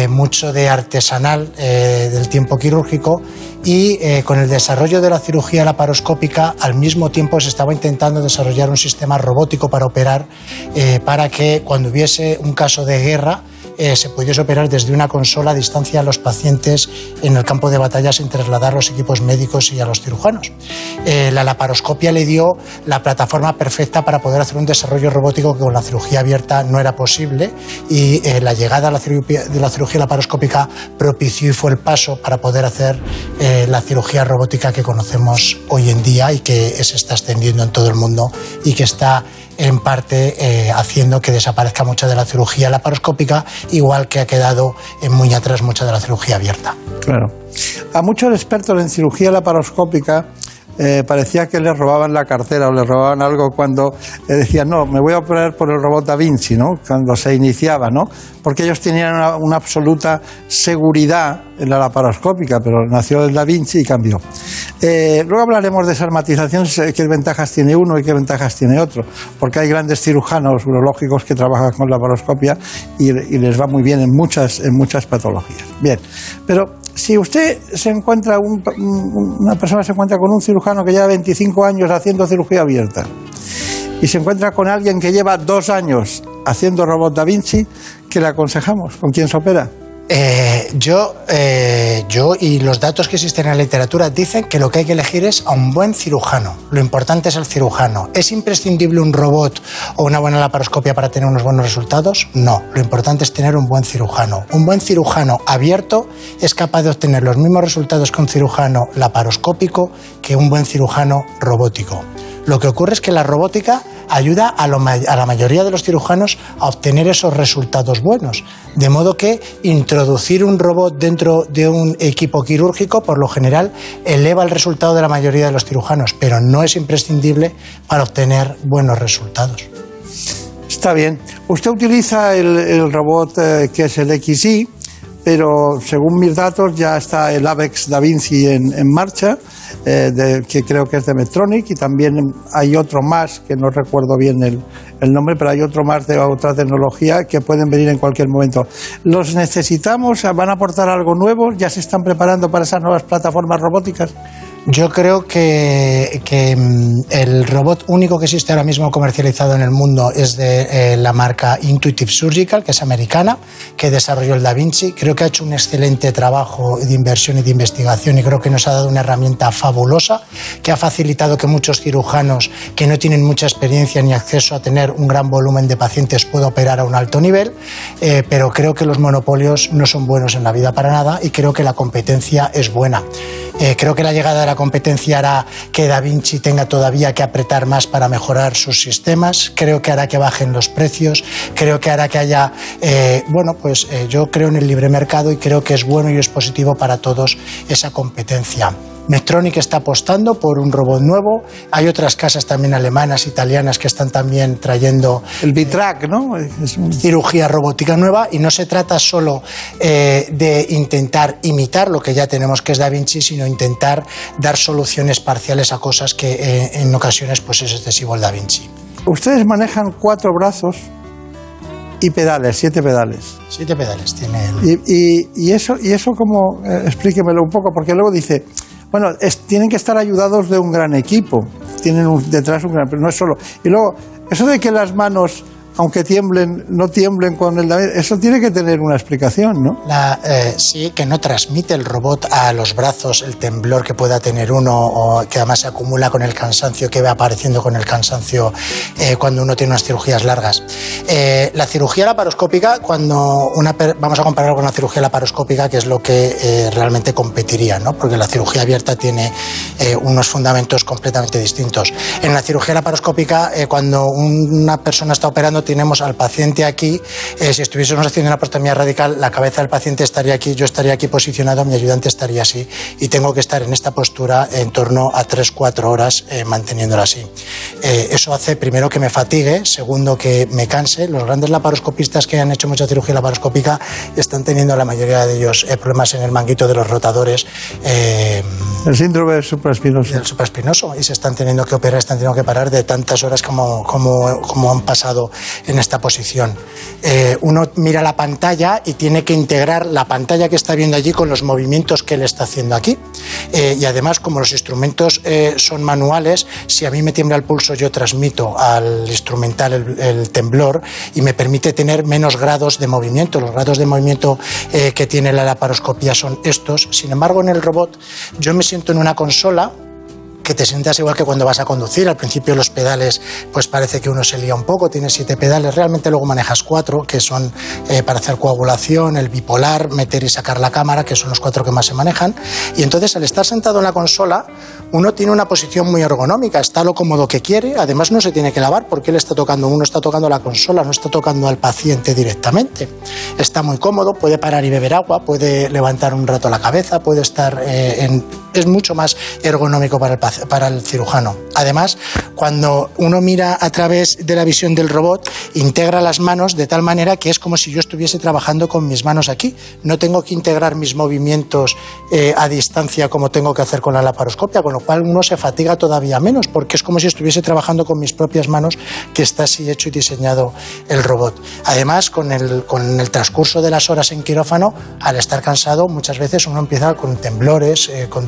mucho de artesanal del tiempo quirúrgico y eh, con el desarrollo de la cirugía laparoscópica al mismo tiempo se estaba intentando desarrollar un sistema robótico para operar eh, para que cuando hubiese un caso de guerra eh, se pudiese operar desde una consola a distancia a los pacientes en el campo de batalla sin trasladar los equipos médicos y a los cirujanos. Eh, la laparoscopia le dio la plataforma perfecta para poder hacer un desarrollo robótico que con la cirugía abierta no era posible y eh, la llegada de la cirugía laparoscópica propició y fue el paso para poder hacer la cirugía robótica que conocemos hoy en día y que se está extendiendo en todo el mundo y que está en parte eh, haciendo que desaparezca mucha de la cirugía laparoscópica, igual que ha quedado eh, muy atrás mucha de la cirugía abierta. Claro. A muchos expertos en cirugía laparoscópica eh, parecía que les robaban la cartera o les robaban algo cuando eh, decían, no, me voy a operar por el robot Da Vinci, ¿no? Cuando se iniciaba, ¿no? Porque ellos tenían una, absoluta seguridad en la laparoscópica, pero nació el Da Vinci y cambió. Eh, luego hablaremos de esas qué ventajas tiene uno y qué ventajas tiene otro, porque hay grandes cirujanos urológicos que trabajan con laparoscopia y, y les va muy bien en muchas, en muchas patologías. Bien, pero si usted se encuentra, un- un- una persona se encuentra con un cirujano que lleva 25 años haciendo cirugía abierta y se encuentra con alguien que lleva dos años haciendo robot Da Vinci, ¿qué le aconsejamos? ¿Con quién se opera? Eh, yo, eh, yo y los datos que existen en la literatura dicen que lo que hay que elegir es a un buen cirujano. Lo importante es el cirujano. ¿Es imprescindible un robot o una buena laparoscopia para tener unos buenos resultados? No. Lo importante es tener un buen cirujano. Un buen cirujano abierto es capaz de obtener los mismos resultados que un cirujano laparoscópico que un buen cirujano robótico. Lo que ocurre es que la robótica ayuda a, lo a la mayoría de los cirujanos a obtener esos resultados buenos. De modo que introducir un robot dentro de un equipo quirúrgico, por lo general, eleva el resultado de la mayoría de los cirujanos, pero no es imprescindible para obtener buenos resultados. Está bien. Usted utiliza el, robot eh, que es el XI, pero según mis datos ya está el Avex Da Vinci en marcha, eh, de- que creo que es de Medtronic, y también hay otro más, que no recuerdo bien el, el nombre, pero hay otro más de otra tecnología que pueden venir en cualquier momento. ¿Los necesitamos? ¿Van a aportar algo nuevo? ¿Ya se están preparando para esas nuevas plataformas robóticas? Yo creo que, que, mm, el robot único que existe ahora mismo comercializado en el mundo es de eh, la marca Intuitive Surgical, que es americana, que desarrolló el Da Vinci. Creo que ha hecho un excelente trabajo de inversión y de investigación y creo que nos ha dado una herramienta fabulosa que ha facilitado que muchos cirujanos que no tienen mucha experiencia ni acceso a tener un gran volumen de pacientes puedan operar a un alto nivel, eh, pero creo que los monopolios no son buenos en la vida para nada y creo que la competencia es buena. Eh, creo que la llegada de la competencia hará que Da Vinci tenga todavía que apretar más para mejorar sus sistemas. Creo que hará que bajen los precios. Creo que hará que haya, eh, bueno, pues eh, yo creo en el libre mercado y creo que es bueno y es positivo para todos esa competencia. Medtronic está apostando por un robot nuevo. Hay otras casas también alemanas, italianas que están también trayendo el Bitrack, ¿no? cirugía robótica nueva y no se trata solo eh, de intentar imitar lo que ya tenemos que es Da Vinci, sino intentar dar soluciones parciales a cosas que eh, en ocasiones pues es excesivo el Da Vinci. Ustedes manejan cuatro brazos y pedales, siete pedales. Siete pedales tiene el... Y, y- y eso, y eso como, eh, explíquemelo un poco, porque luego dice, bueno, es- tienen que estar ayudados de un gran equipo, tienen un- detrás un gran, pero no es solo. Y luego, eso de que las manos aunque tiemblen, no tiemblen con el Eso tiene que tener una explicación, ¿no? Eh, sí, que no transmite el robot a los brazos el temblor que pueda tener uno o que además se acumula con el cansancio que va apareciendo con el cansancio eh, cuando uno tiene unas cirugías largas. Eh, la cirugía laparoscópica, cuando una vamos a compararlo con la cirugía laparoscópica, que es lo que realmente competiría, ¿no? Porque la cirugía abierta tiene unos fundamentos completamente distintos. En la cirugía laparoscópica, cuando una persona está operando tenemos al paciente aquí, eh, si estuviésemos haciendo una prostomía radical, la cabeza del paciente estaría aquí, yo estaría aquí posicionado, mi ayudante estaría así y tengo que estar en esta postura en torno a 3-4 horas eh, manteniéndola así. Eh, eso hace primero que me fatigue, segundo que me canse. Los grandes laparoscopistas que han hecho mucha cirugía laparoscópica están teniendo la mayoría de ellos problemas en el manguito de los rotadores. el síndrome supraespinoso. El supraespinoso y se están teniendo que operar, están teniendo que parar de tantas horas como, como, como han pasado en esta posición. Eh, uno mira la pantalla y tiene que integrar la pantalla que está viendo allí con los movimientos que él está haciendo aquí. Eh, y además, como los instrumentos eh, son manuales, si a mí me tiembla el pulso, yo transmito al instrumental el, temblor y me permite tener menos grados de movimiento. Los grados de movimiento que tiene la laparoscopía son estos. Sin embargo, en el robot, yo me siento en una consola que te sientas igual que cuando vas a conducir. Al principio los pedales, pues parece que uno se lía un poco, tienes siete pedales, realmente luego manejas cuatro, que son eh, para hacer coagulación, el bipolar, meter y sacar la cámara, que son los cuatro que más se manejan. Y entonces al estar sentado en la consola, uno tiene una posición muy ergonómica, está lo cómodo que quiere, además no se tiene que lavar porque él está tocando, uno está tocando la consola, no está tocando al paciente directamente. Está muy cómodo, puede parar y beber agua, puede levantar un rato la cabeza, puede estar eh, en... es mucho más ergonómico para el para el cirujano. Además, cuando uno mira a través de la visión del robot, integra las manos de tal manera que es como si yo estuviese trabajando con mis manos aquí. No tengo que integrar mis movimientos eh, a distancia como tengo que hacer con la laparoscopia, con lo cual uno se fatiga todavía menos, porque es como si estuviese trabajando con mis propias manos, que está así hecho y diseñado el robot. Además, con el, con el transcurso de las horas en quirófano, al estar cansado, muchas veces uno empieza con temblores, eh, con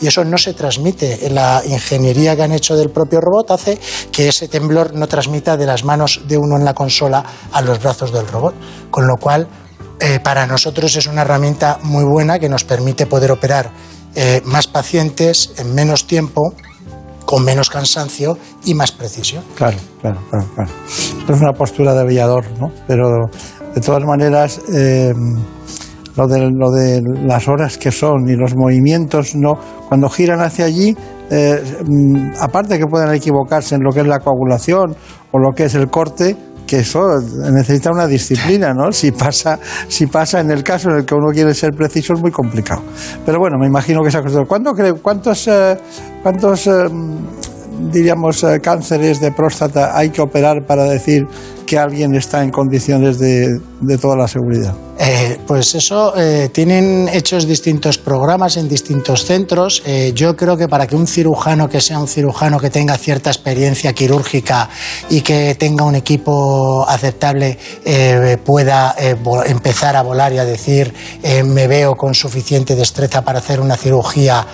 y eso no se transmite la ingeniería que han hecho del propio robot hace que ese temblor no transmita de las manos de uno en la consola a los brazos del robot. Con lo cual, eh, para nosotros es una herramienta muy buena que nos permite poder operar eh, más pacientes en menos tiempo con menos cansancio y más precisión. Claro, claro, claro. claro. Es una postura de aviador, ¿no? Pero de todas maneras, eh, lo de, lo de las horas que son y los movimientos, no, cuando giran hacia allí, eh, mm, aparte que puedan equivocarse en lo que es la coagulación o lo que es el corte, que eso necesita una disciplina, ¿no? Si pasa, si pasa en el caso en el que uno quiere ser preciso es muy complicado. Pero bueno, me imagino que cosa. ¿Cuánto ¿Cuántos, eh, cuántos eh, diríamos, cánceres de próstata hay que operar para decir que alguien está en condiciones de, toda la seguridad? Eh, pues eso, eh, tienen hechos distintos programas en distintos centros. Eh, yo creo que para que un cirujano que sea un cirujano que tenga cierta experiencia quirúrgica y que tenga un equipo aceptable pueda empezar a volar y a decir me veo con suficiente destreza para hacer una cirugía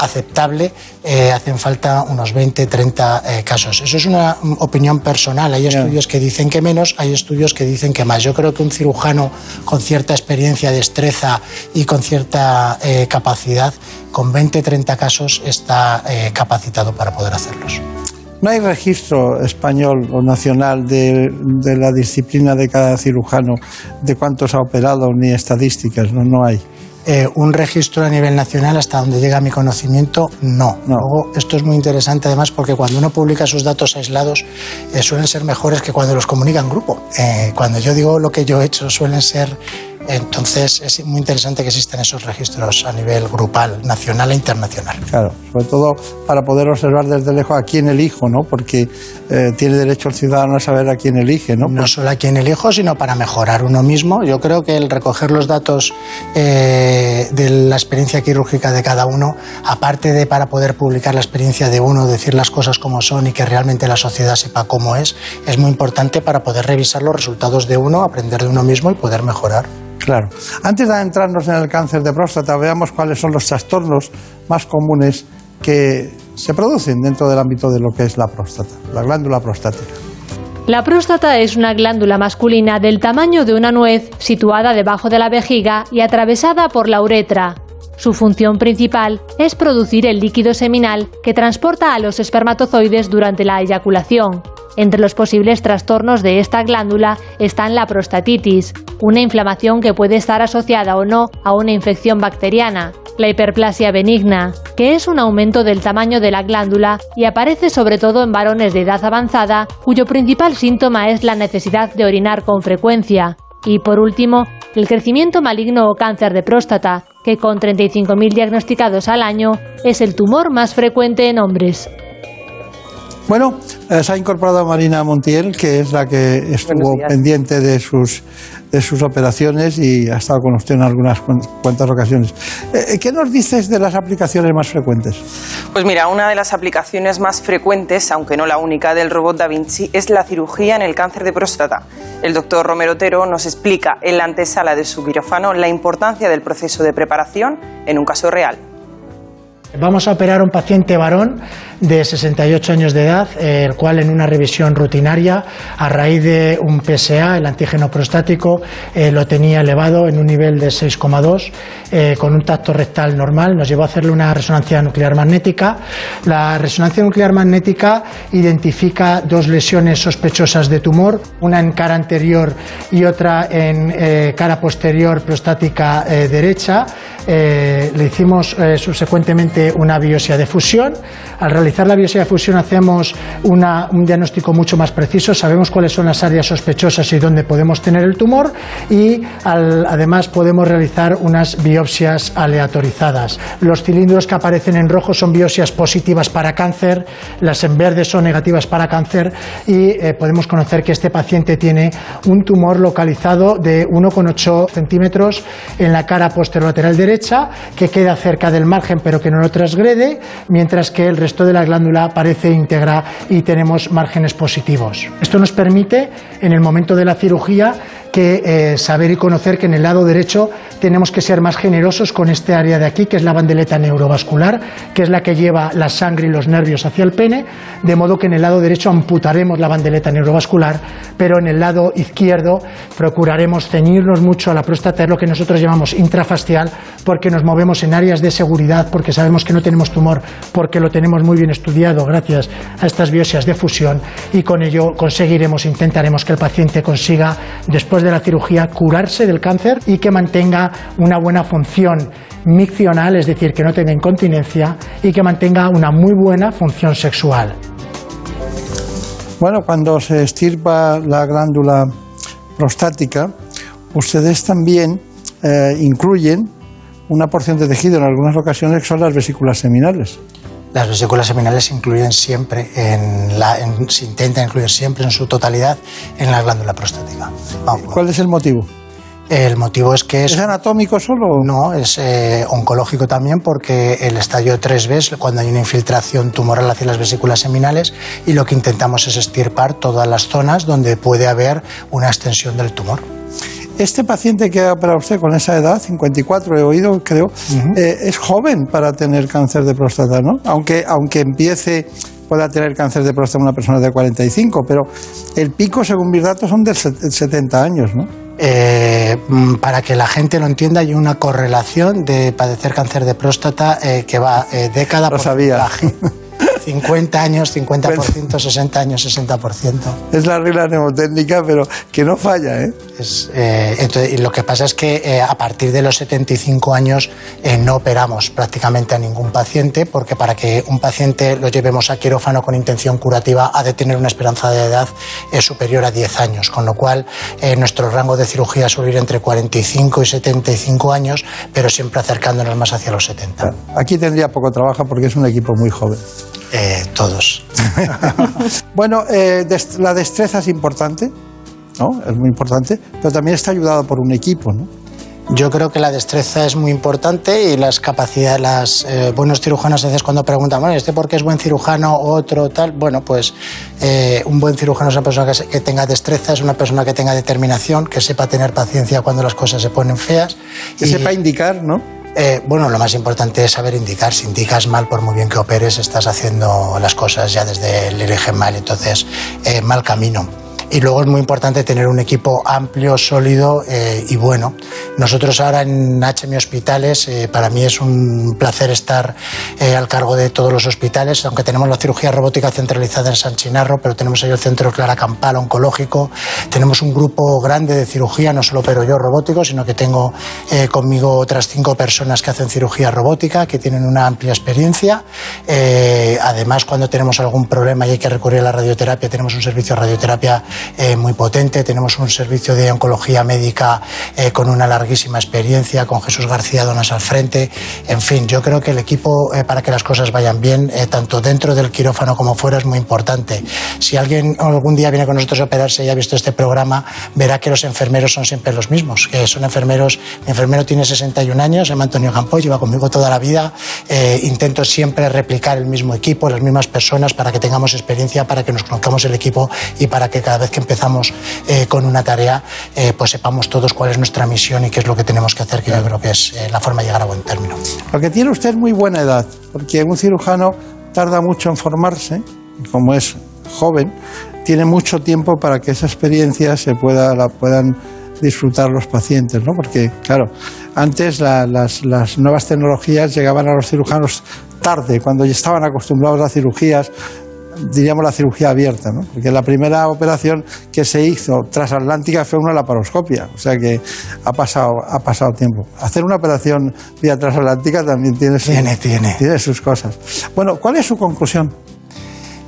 aceptable, eh, hacen falta unos 20, 30 eh, casos. Eso es una opinión personal. Hay estudios que dicen que menos, hay estudios que dicen que más. Yo creo que un cirujano con cierta experiencia, destreza y con cierta eh, capacidad, con 20, 30 casos está capacitado para poder hacerlos. No hay registro español o nacional de, de, la disciplina de cada cirujano, de cuántos ha operado, ni estadísticas, no, no hay. Eh, un registro a nivel nacional, hasta donde llega mi conocimiento, no. Luego, esto es muy interesante además porque cuando uno publica sus datos aislados eh, suelen ser mejores que cuando los comunica en grupo. Eh, cuando yo digo lo que yo he hecho suelen ser entonces es muy interesante que existan esos registros a nivel grupal, nacional e internacional. Claro, sobre todo para poder observar desde lejos a quién elijo, ¿no? Porque eh, tiene derecho el ciudadano a saber a quién elige, ¿no? No solo a quién elijo, sino para mejorar uno mismo. Yo creo que el recoger los datos eh, de la experiencia quirúrgica de cada uno, aparte de para poder publicar la experiencia de uno, decir las cosas como son y que realmente la sociedad sepa cómo es, es muy importante para poder revisar los resultados de uno, aprender de uno mismo y poder mejorar. Claro. Antes de adentrarnos en el cáncer de próstata, veamos cuáles son los trastornos más comunes que se producen dentro del ámbito de lo que es la próstata, la glándula prostática. La próstata es una glándula masculina del tamaño de una nuez situada debajo de la vejiga y atravesada por la uretra. Su función principal es producir el líquido seminal que transporta a los espermatozoides durante la eyaculación. Entre los posibles trastornos de esta glándula están la prostatitis, una inflamación que puede estar asociada o no a una infección bacteriana, la hiperplasia benigna, que es un aumento del tamaño de la glándula y aparece sobre todo en varones de edad avanzada, cuyo principal síntoma es la necesidad de orinar con frecuencia. Y por último, el crecimiento maligno o cáncer de próstata, que con 35.000 diagnosticados al año es el tumor más frecuente en hombres. Bueno, eh, se ha incorporado Marina Montiel, que es la que estuvo pendiente de sus, de sus operaciones y ha estado con usted en algunas cuan- cuantas ocasiones. Eh, ¿Qué nos dices de las aplicaciones más frecuentes? Pues mira, una de las aplicaciones más frecuentes, aunque no la única, del robot Da Vinci es la cirugía en el cáncer de próstata. El doctor Romero Otero nos explica en la antesala de su quirófano la importancia del proceso de preparación en un caso real. Vamos a operar a un paciente varón de 68 años de edad, el cual en una revisión rutinaria, a raíz de un PSA, el antígeno prostático, eh, lo tenía elevado en un nivel de 6,2, eh, con un tacto rectal normal. Nos llevó a hacerle una resonancia nuclear magnética. La resonancia nuclear magnética identifica dos lesiones sospechosas de tumor, una en cara anterior y otra en eh, cara posterior prostática derecha. Le hicimos eh, subsecuentemente una biopsia de fusión. Al realizar la biopsia de fusión hacemos una- un diagnóstico mucho más preciso, sabemos cuáles son las áreas sospechosas y dónde podemos tener el tumor y al- además podemos realizar unas biopsias aleatorizadas. Los cilindros que aparecen en rojo son biopsias positivas para cáncer, las en verde son negativas para cáncer y eh, podemos conocer que este paciente tiene un tumor localizado de 1,8 centímetros en la cara posterolateral derecha que queda cerca del margen pero que no lo transgrede, mientras que el resto de la glándula parece íntegra y tenemos márgenes positivos. Esto nos permite, en el momento de la cirugía, que eh, saber y conocer que en el lado derecho tenemos que ser más generosos con este área de aquí, que es la bandeleta neurovascular, que es la que lleva la sangre y los nervios hacia el pene, de modo que en el lado derecho amputaremos la bandeleta neurovascular, pero en el lado izquierdo procuraremos ceñirnos mucho a la próstata, es lo que nosotros llamamos intrafascial, porque nos movemos en áreas de seguridad, porque sabemos que no tenemos tumor, porque lo tenemos muy bien estudiado gracias a estas biopsias de fusión y con ello conseguiremos, intentaremos que el paciente consiga, después de la cirugía, curarse del cáncer y que mantenga una buena función miccional, es decir, que no tenga incontinencia y que mantenga una muy buena función sexual. Bueno, cuando se estirpa la glándula prostática, ustedes también eh, incluyen una porción de tejido en algunas ocasiones que son las vesículas seminales. Las vesículas seminales se incluyen siempre, en la, en- se intenta incluir siempre en su totalidad en la glándula prostática. ¿Cuál es el motivo? El motivo es que es... ¿Es anatómico solo? No, es eh, oncológico también porque el estadio 3B es cuando hay una infiltración tumoral hacia las vesículas seminales y lo que intentamos es estirpar todas las zonas donde puede haber una extensión del tumor. Este paciente que ha operado usted con esa edad, 54 he oído, creo, eh, es joven para tener cáncer de próstata, ¿no? Aunque, aunque empiece, pueda tener cáncer de próstata una persona de 45, pero el pico, según mis datos, son de 70 años, ¿no? Eh, mm, para que la gente lo entienda, hay una correlación de padecer cáncer de próstata eh, que va eh, década por porcentaje. [LAUGHS] 50 años, 50%, 60 años, 60%. Es la regla mnemotécnica, pero que no falla, ¿eh? Es, eh, entonces, y lo que pasa es que eh, a partir de los 75 años eh, no operamos prácticamente a ningún paciente, porque para que un paciente lo llevemos a quirófano con intención curativa ha de tener una esperanza de edad superior a 10 años, con lo cual nuestro rango de cirugía suele ir entre 45 y 75 años, pero siempre acercándonos más hacia los 70. Aquí tendría poco trabajo porque es un equipo muy joven. Eh, todos. [LAUGHS] Bueno, eh, la destreza es importante, ¿no? Es muy importante, pero también está ayudado por un equipo, ¿no? Yo creo que la destreza es muy importante y las capacidades, los buenos cirujanos a veces cuando preguntan, bueno, ¿este por qué es buen cirujano otro tal? Bueno, pues eh, un buen cirujano es una persona que, tenga destreza, es una persona que tenga determinación, que sepa tener paciencia cuando las cosas se ponen feas. Que sepa indicar, ¿no? Eh, bueno, lo más importante es saber indicar. Si indicas mal, por muy bien que operes, estás haciendo las cosas ya desde el origen mal, entonces eh, mal camino. Y luego es muy importante tener un equipo amplio, sólido eh, y bueno. Nosotros ahora en HM Hospitales, eh, para mí es un placer estar eh, al cargo de todos los hospitales, aunque tenemos la cirugía robótica centralizada en San Chinarro, pero tenemos ahí el centro Clara Campal oncológico, tenemos un grupo grande de cirugía, no solo pero yo robótico, sino que tengo conmigo otras cinco personas que hacen cirugía robótica, que tienen una amplia experiencia. Además, cuando tenemos algún problema y hay que recurrir a la radioterapia, tenemos un servicio de radioterapia eh, muy potente, tenemos un servicio de oncología médica eh, con una larguísima experiencia, con Jesús García Donas al frente. En fin, yo creo que el equipo, eh, para que las cosas vayan bien, eh, tanto dentro del quirófano como fuera, es muy importante. Si alguien algún día viene con nosotros a operarse y ha visto este programa, verá que los enfermeros son siempre los mismos, son enfermeros. Mi enfermero tiene 61 años, se llama Antonio Campoy, lleva conmigo toda la vida. Eh, intento siempre replicar el mismo equipo, las mismas personas, para que tengamos experiencia, para que nos conozcamos el equipo y para que cada vez que empezamos eh, con una tarea, eh, pues sepamos todos cuál es nuestra misión y qué es lo que tenemos que hacer, que yo creo que es eh, la forma de llegar a buen término. Lo que tiene usted es muy buena edad, porque un cirujano tarda mucho en formarse, y como es joven, tiene mucho tiempo para que esa experiencia se pueda, la puedan disfrutar los pacientes, ¿no? Porque, claro, antes la- las, las nuevas tecnologías llegaban a los cirujanos tarde, cuando ya estaban acostumbrados a cirugías, diríamos la cirugía abierta, ¿no? Porque la primera operación que se hizo transatlántica fue una laparoscopia, o sea que ha pasado, ha pasado tiempo. Hacer una operación vía transatlántica también tiene, sus- tiene. tiene sus cosas. Bueno, ¿cuál es su conclusión?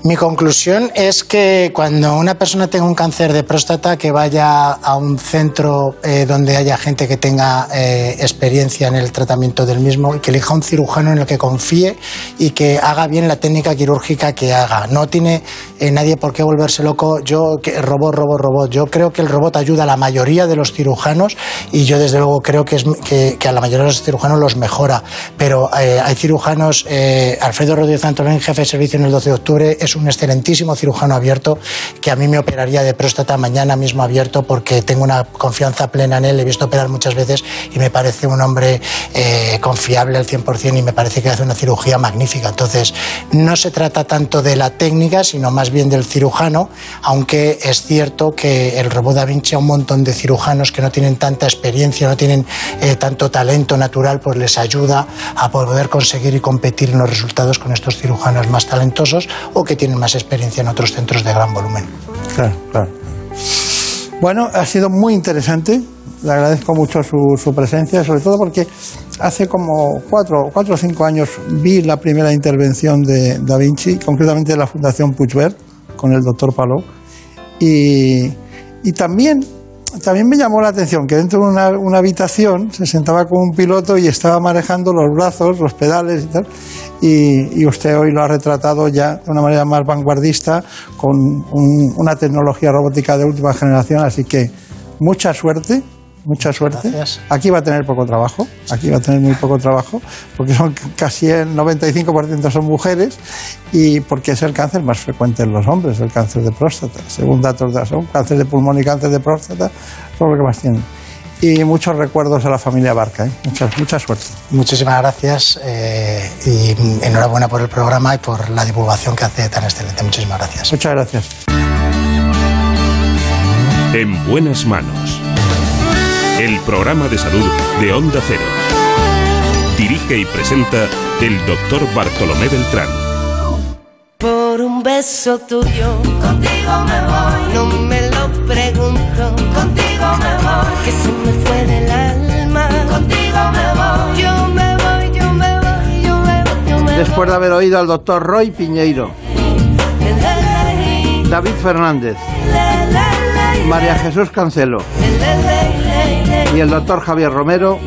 Mi conclusión es que cuando una persona tenga un cáncer de próstata, que vaya a un centro eh, donde haya gente que tenga eh, experiencia en el tratamiento del mismo y que elija un cirujano en el que confíe y que haga bien la técnica quirúrgica que haga. No tiene eh, nadie por qué volverse loco. Yo, robot, robot, robot. Yo creo que el robot ayuda a la mayoría de los cirujanos y yo desde luego creo que, es, que, a la mayoría de los cirujanos los mejora. Pero hay cirujanos, Alfredo Rodríguez Antolín, jefe de servicio en el 12 de octubre, es un excelentísimo cirujano abierto que a mí me operaría de próstata mañana mismo abierto porque tengo una confianza plena en él, he visto operar muchas veces y me parece un hombre eh, confiable al 100% y me parece que hace una cirugía magnífica. Entonces, no se trata tanto de la técnica, sino más bien del cirujano, aunque es cierto que el robot Da Vinci a un montón de cirujanos que no tienen tanta experiencia, no tienen eh, tanto talento natural, pues les ayuda a poder conseguir y competir en los resultados con estos cirujanos más talentosos o que tienen más experiencia en otros centros de gran volumen. Claro, claro. Bueno, ha sido muy interesante. Le agradezco mucho su, presencia, sobre todo porque hace como cuatro, cuatro o cinco años vi la primera intervención de Da Vinci, concretamente de la Fundación Puigvert, con el doctor Palou. Y también, también me llamó la atención que dentro de una, habitación se sentaba con un piloto y estaba manejando los brazos, los pedales y tal. Y, y usted hoy lo ha retratado ya de una manera más vanguardista, con un- una tecnología robótica de última generación. Así que mucha suerte. Mucha suerte. Aquí va a tener poco trabajo, aquí va a tener muy poco trabajo, porque son [LAUGHS] casi el 95% son mujeres y porque es el cáncer más frecuente en los hombres, el cáncer de próstata. Según datos de la SOM, cáncer de pulmón y cáncer de próstata son los que más tienen. Y muchos recuerdos a la familia Barca, ¿eh? mucha, mucha suerte. Muchísimas gracias eh, y enhorabuena por el programa y por la divulgación que hace tan excelente. Muchísimas gracias. Muchas gracias. En buenas manos. El programa de salud de Onda Cero. Dirige y presenta el doctor Bartolomé Beltrán. Por un beso tuyo, contigo me voy. No me lo pregunto, contigo me voy. Que se me fue del alma, contigo me voy. Yo me voy, yo me voy, yo me voy, yo me Después de haber oído al doctor Roy Piñeiro, David Fernández, María Jesús Cancelo y el doctor Javier Romero,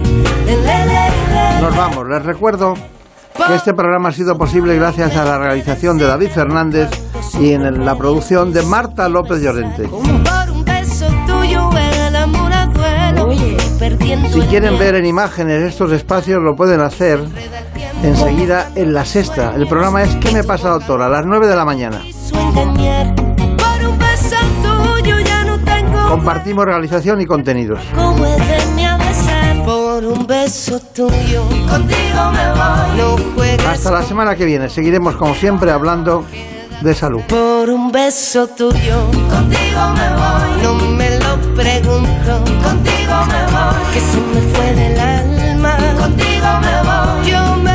nos vamos. Les recuerdo que este programa ha sido posible gracias a la realización de David Fernández y en la producción de Marta López Llorente. Si quieren ver en imágenes estos espacios, lo pueden hacer enseguida en la sexta. El programa es ¿Qué me pasa, doctor? A las 9 de la mañana. Compartimos realización y contenidos. como es de mi abrazar. Por un beso tuyo, contigo me voy. No juegues Hasta la semana que viene. Seguiremos, como siempre, hablando de salud. Por un beso tuyo, contigo me voy. No me lo pregunto, contigo me voy. Que se me fue del alma, contigo me voy. Yo me